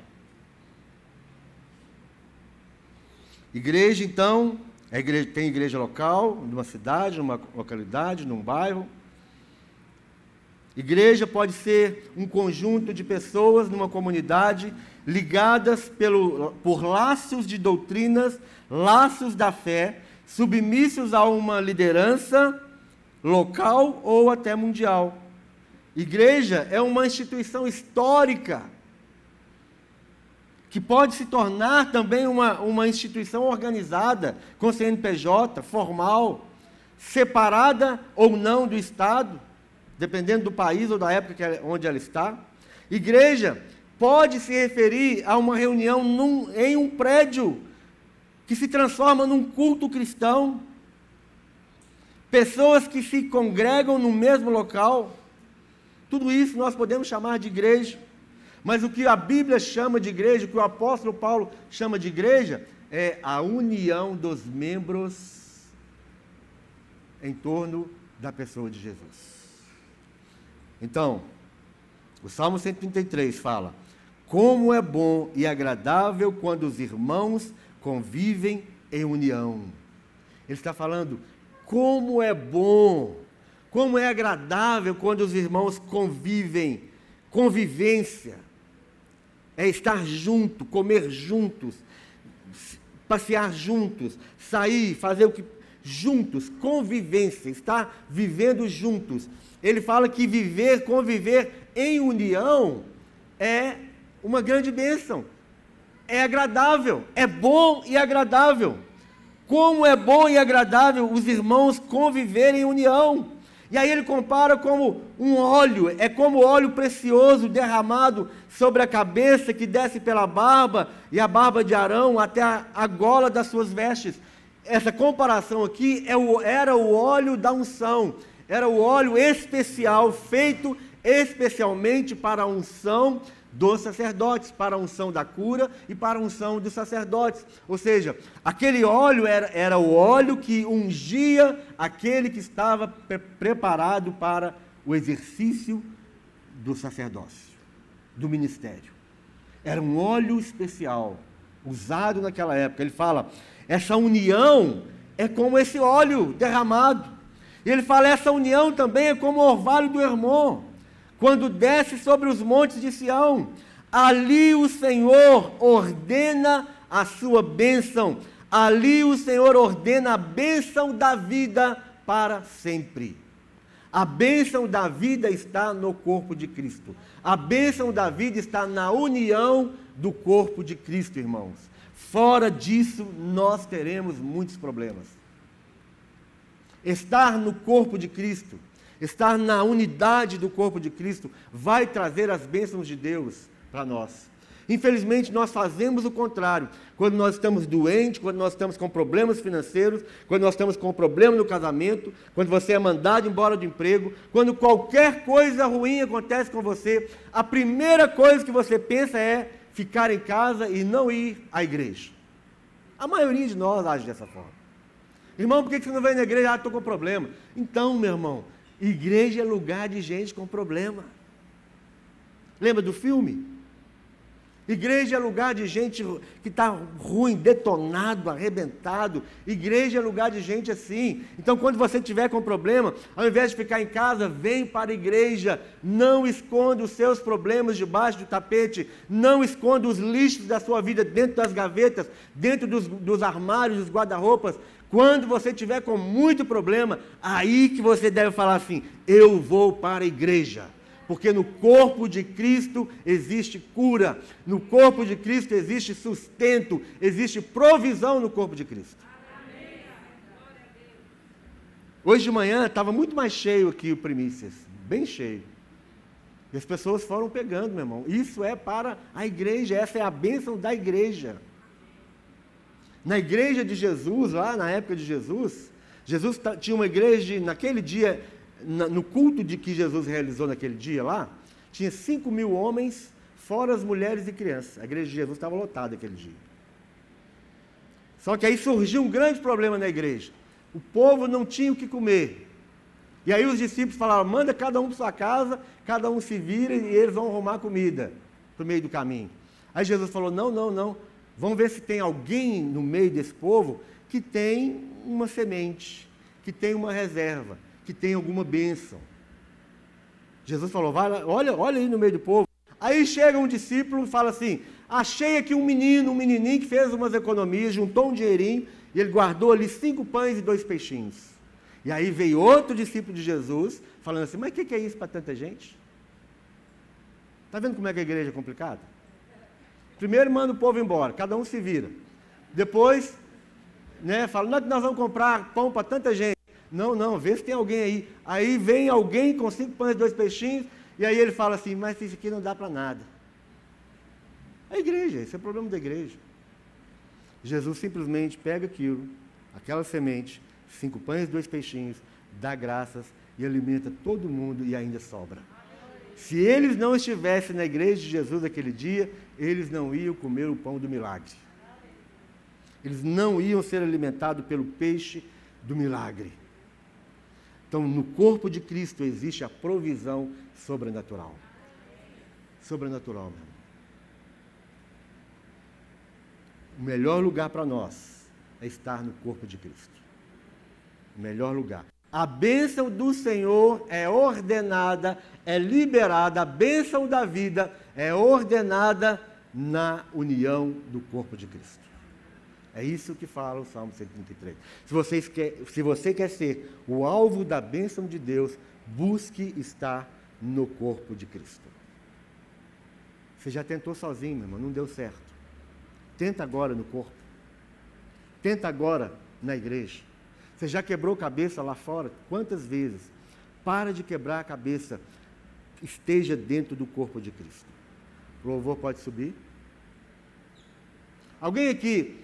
Igreja, então, igreja, tem igreja local, numa cidade, numa localidade, num bairro. Igreja pode ser um conjunto de pessoas numa comunidade ligadas pelo, por laços de doutrinas, laços da fé, submissos a uma liderança local ou até mundial. Igreja é uma instituição histórica que pode se tornar também uma, uma instituição organizada, com CNPJ, formal, separada ou não do Estado, dependendo do país ou da época ela, onde ela está. Igreja pode se referir a uma reunião num, em um prédio que se transforma num culto cristão. Pessoas que se congregam no mesmo local. Tudo isso nós podemos chamar de igreja. Mas o que a Bíblia chama de igreja, o que o apóstolo Paulo chama de igreja, é a união dos membros em torno da pessoa de Jesus. Então, o Salmo 133 fala: Como é bom e agradável quando os irmãos convivem em união. Ele está falando: como é bom, como é agradável quando os irmãos convivem, convivência é estar junto, comer juntos, passear juntos, sair, fazer o que juntos, convivência, estar vivendo juntos. Ele fala que viver, conviver em união é uma grande bênção. É agradável, é bom e agradável. Como é bom e agradável os irmãos conviverem em união. E aí ele compara como um óleo, é como óleo precioso derramado sobre a cabeça que desce pela barba e a barba de Arão até a, a gola das suas vestes. Essa comparação aqui é o, era o óleo da unção, era o óleo especial feito especialmente para a unção dos sacerdotes, para a unção da cura e para a unção dos sacerdotes. Ou seja, aquele óleo era, era o óleo que ungia aquele que estava pre preparado para o exercício do sacerdócio, do ministério. Era um óleo especial, usado naquela época. Ele fala: essa união é como esse óleo derramado. Ele fala: essa união também é como o orvalho do irmão quando desce sobre os montes de Sião. Ali o Senhor ordena a sua bênção. Ali o Senhor ordena a bênção da vida para sempre. A bênção da vida está no corpo de Cristo. A bênção da vida está na união do corpo de Cristo, irmãos. Fora disso, nós teremos muitos problemas. Estar no corpo de Cristo estar na unidade do corpo de Cristo, vai trazer as bênçãos de Deus para nós. Infelizmente, nós fazemos o contrário. Quando nós estamos doentes, quando nós estamos com problemas financeiros, quando nós estamos com problema no casamento, quando você é mandado embora do emprego, quando qualquer coisa ruim acontece com você, a primeira coisa que você pensa é ficar em casa e não ir à igreja. A maioria de nós age dessa forma. Irmão, por que você não vem na igreja? Ah, estou com problema. Então, meu irmão, Igreja é lugar de gente com problema. Lembra do filme? Igreja é lugar de gente que está ruim, detonado, arrebentado. Igreja é lugar de gente assim. Então, quando você tiver com problema, ao invés de ficar em casa, vem para a igreja. Não esconda os seus problemas debaixo do tapete. Não esconda os lixos da sua vida dentro das gavetas, dentro dos, dos armários, dos guarda-roupas. Quando você tiver com muito problema, aí que você deve falar assim: eu vou para a igreja porque no corpo de Cristo existe cura, no corpo de Cristo existe sustento, existe provisão no corpo de Cristo. Hoje de manhã estava muito mais cheio aqui o Primícias, bem cheio. E as pessoas foram pegando, meu irmão. Isso é para a igreja, essa é a bênção da igreja. Na igreja de Jesus, lá na época de Jesus, Jesus tinha uma igreja, naquele dia, no culto de que Jesus realizou naquele dia lá, tinha 5 mil homens, fora as mulheres e crianças. A igreja de Jesus estava lotada aquele dia. Só que aí surgiu um grande problema na igreja. O povo não tinha o que comer. E aí os discípulos falaram: manda cada um para sua casa, cada um se vira e eles vão arrumar comida para meio do caminho. Aí Jesus falou: não, não, não. Vamos ver se tem alguém no meio desse povo que tem uma semente, que tem uma reserva, que tem alguma bênção. Jesus falou: Vai lá, olha, olha aí no meio do povo. Aí chega um discípulo e fala assim: Achei aqui um menino, um menininho que fez umas economias, juntou um dinheirinho e ele guardou ali cinco pães e dois peixinhos. E aí veio outro discípulo de Jesus, falando assim: Mas o que, que é isso para tanta gente? Está vendo como é que a igreja é complicada? Primeiro manda o povo embora, cada um se vira. Depois, né, fala: Nós vamos comprar pão para tanta gente. Não, não, vê se tem alguém aí. Aí vem alguém com cinco pães e dois peixinhos, e aí ele fala assim: Mas isso aqui não dá para nada. A igreja, esse é o problema da igreja. Jesus simplesmente pega aquilo, aquela semente, cinco pães e dois peixinhos, dá graças e alimenta todo mundo e ainda sobra. Se eles não estivessem na igreja de Jesus naquele dia, eles não iam comer o pão do milagre. Eles não iam ser alimentados pelo peixe do milagre. Então, no corpo de Cristo existe a provisão sobrenatural. Sobrenatural, meu irmão. O melhor lugar para nós é estar no corpo de Cristo. O melhor lugar. A bênção do Senhor é ordenada, é liberada, a bênção da vida é ordenada na união do corpo de Cristo. É isso que fala o Salmo 133. Se, vocês quer, se você quer ser o alvo da bênção de Deus, busque estar no corpo de Cristo. Você já tentou sozinho, meu irmão, não deu certo. Tenta agora no corpo. Tenta agora na igreja. Você já quebrou cabeça lá fora? Quantas vezes? Para de quebrar a cabeça. Esteja dentro do corpo de Cristo. O louvor pode subir. Alguém aqui,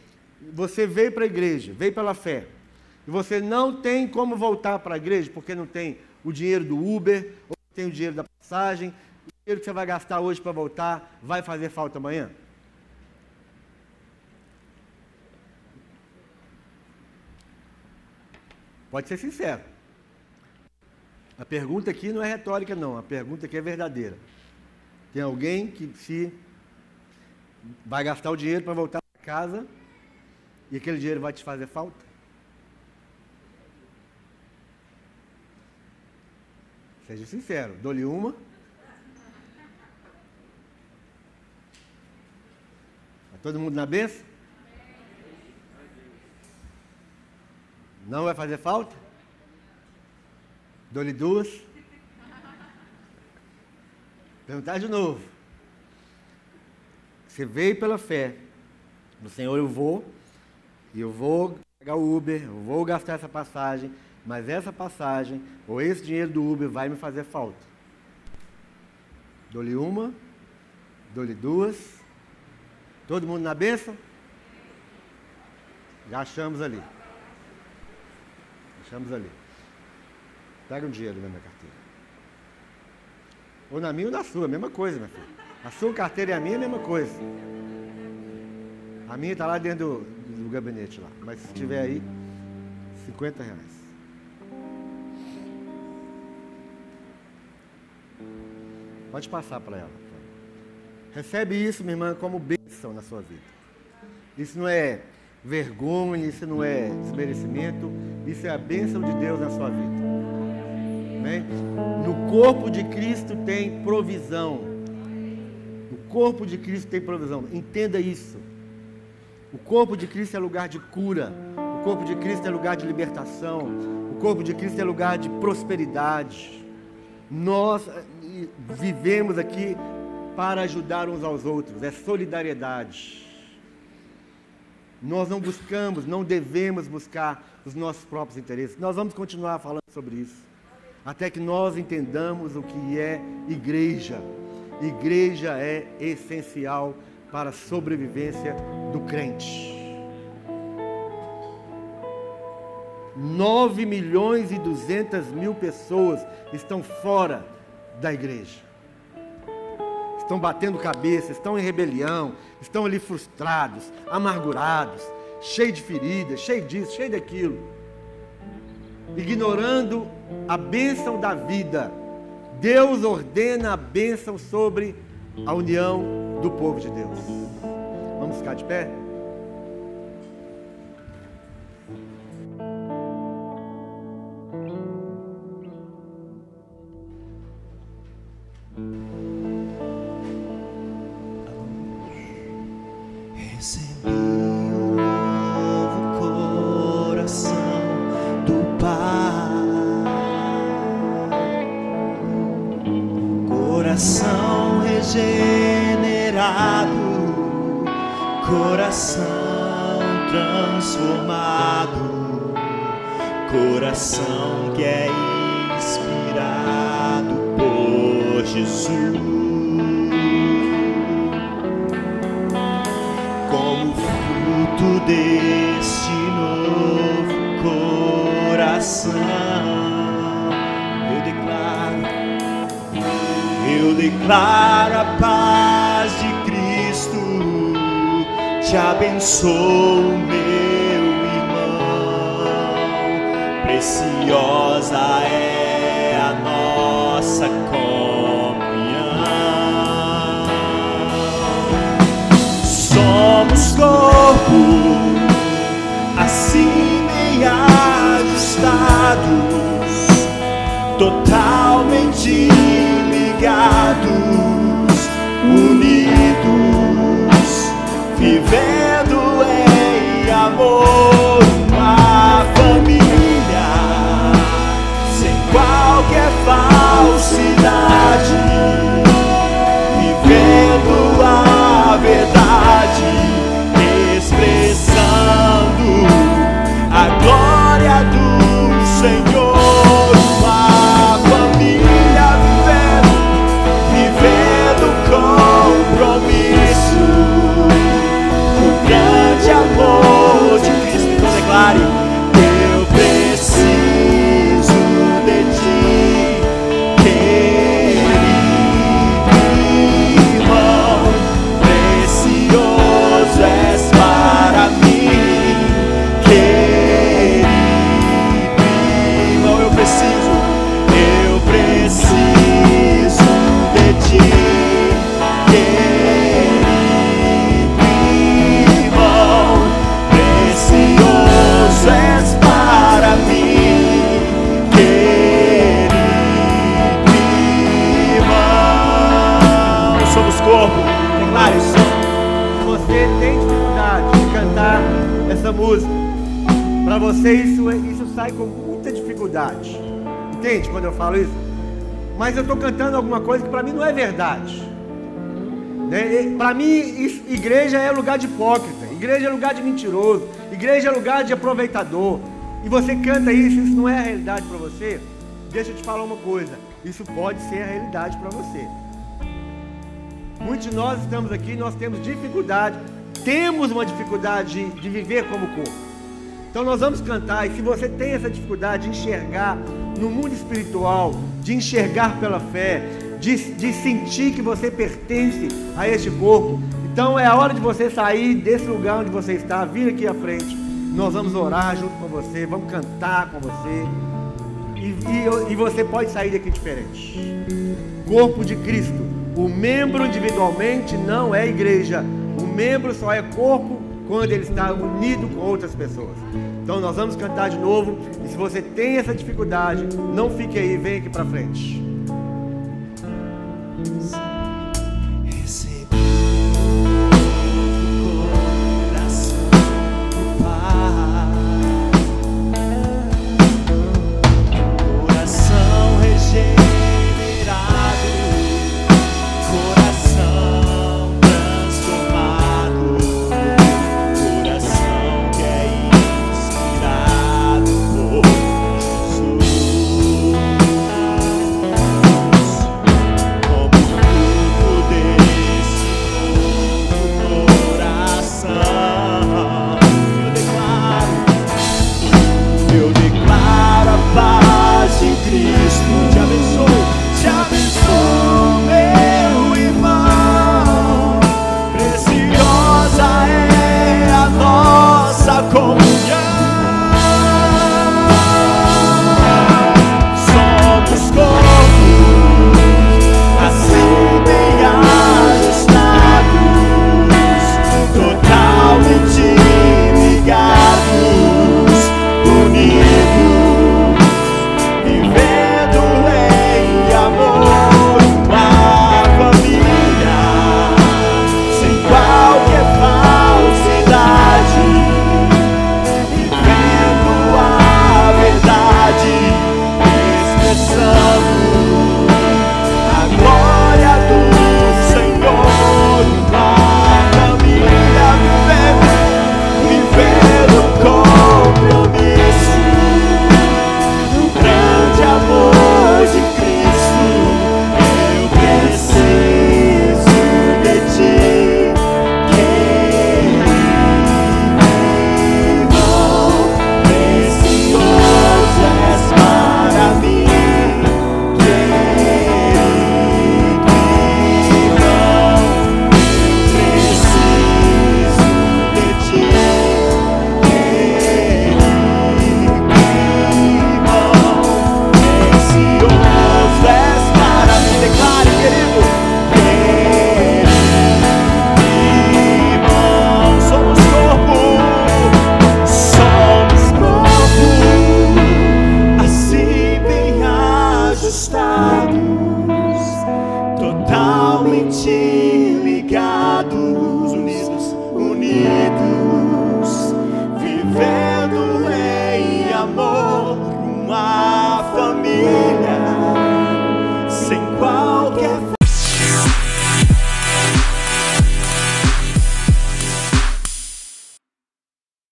você veio para a igreja, veio pela fé, e você não tem como voltar para a igreja porque não tem o dinheiro do Uber, ou tem o dinheiro da passagem, o dinheiro que você vai gastar hoje para voltar vai fazer falta amanhã? Pode ser sincero. A pergunta aqui não é retórica, não. A pergunta aqui é verdadeira. Tem alguém que se vai gastar o dinheiro para voltar para casa e aquele dinheiro vai te fazer falta? Seja sincero, dou-lhe uma. Está todo mundo na benção? Não vai fazer falta? Dou-lhe duas. Perguntar de novo. Você veio pela fé. No Senhor eu vou, e eu vou pegar o Uber, eu vou gastar essa passagem, mas essa passagem, ou esse dinheiro do Uber vai me fazer falta. Dou-lhe uma, dou-lhe duas. Todo mundo na benção? Já achamos ali. Achamos ali. Pega um dinheiro na minha carteira. Ou na minha ou na sua, mesma coisa, minha filha. A sua carteira e a minha é a mesma coisa. A minha está lá dentro do, do, gabinete lá. Mas se tiver aí, 50 reais. Pode passar para ela. Recebe isso, minha irmã, como bênção na sua vida. Isso não é vergonha, isso não é desmerecimento, isso é a bênção de Deus na sua vida. Amém? No corpo de Cristo tem provisão. No corpo de Cristo tem provisão. Entenda isso. O corpo de Cristo é lugar de cura. O corpo de Cristo é lugar de libertação. O corpo de Cristo é lugar de prosperidade. Nós, vivemos aqui para ajudar uns aos outros, é solidariedade. Nós não buscamos, não devemos buscar os nossos próprios interesses. Nós vamos continuar falando sobre isso, até que nós entendamos o que é igreja. Igreja é essencial para a sobrevivência do crente. 9 milhões e 200 mil pessoas estão fora da igreja. Estão batendo cabeça, estão em rebelião, estão ali frustrados, amargurados, cheios de feridas, cheios disso, cheios daquilo. Ignorando a bênção da vida. Deus ordena a bênção sobre a união do povo de Deus. Vamos ficar de pé? regenerado, coração transformado, coração que é inspirado por Jesus. Como fruto deste novo coração. Eu declaro a paz de Cristo, te abençoo, meu irmão. Preciosa é a nossa comunhão. Somos corpo, assim bem ajustado. ligados, unidos, vivendo em amor. Lugar de hipócrita, igreja é lugar de mentiroso, igreja é lugar de aproveitador. E você canta isso, isso não é a realidade para você? Deixa eu te falar uma coisa, isso pode ser a realidade para você. Muitos de nós estamos aqui, nós temos dificuldade, temos uma dificuldade de, de viver como corpo. Então nós vamos cantar, e se você tem essa dificuldade de enxergar no mundo espiritual, de enxergar pela fé, de, de sentir que você pertence a este corpo, então é a hora de você sair desse lugar onde você está, vir aqui à frente. Nós vamos orar junto com você, vamos cantar com você. E, e, e você pode sair daqui diferente. Corpo de Cristo. O membro individualmente não é igreja. O membro só é corpo quando ele está unido com outras pessoas. Então nós vamos cantar de novo. E se você tem essa dificuldade, não fique aí, vem aqui para frente.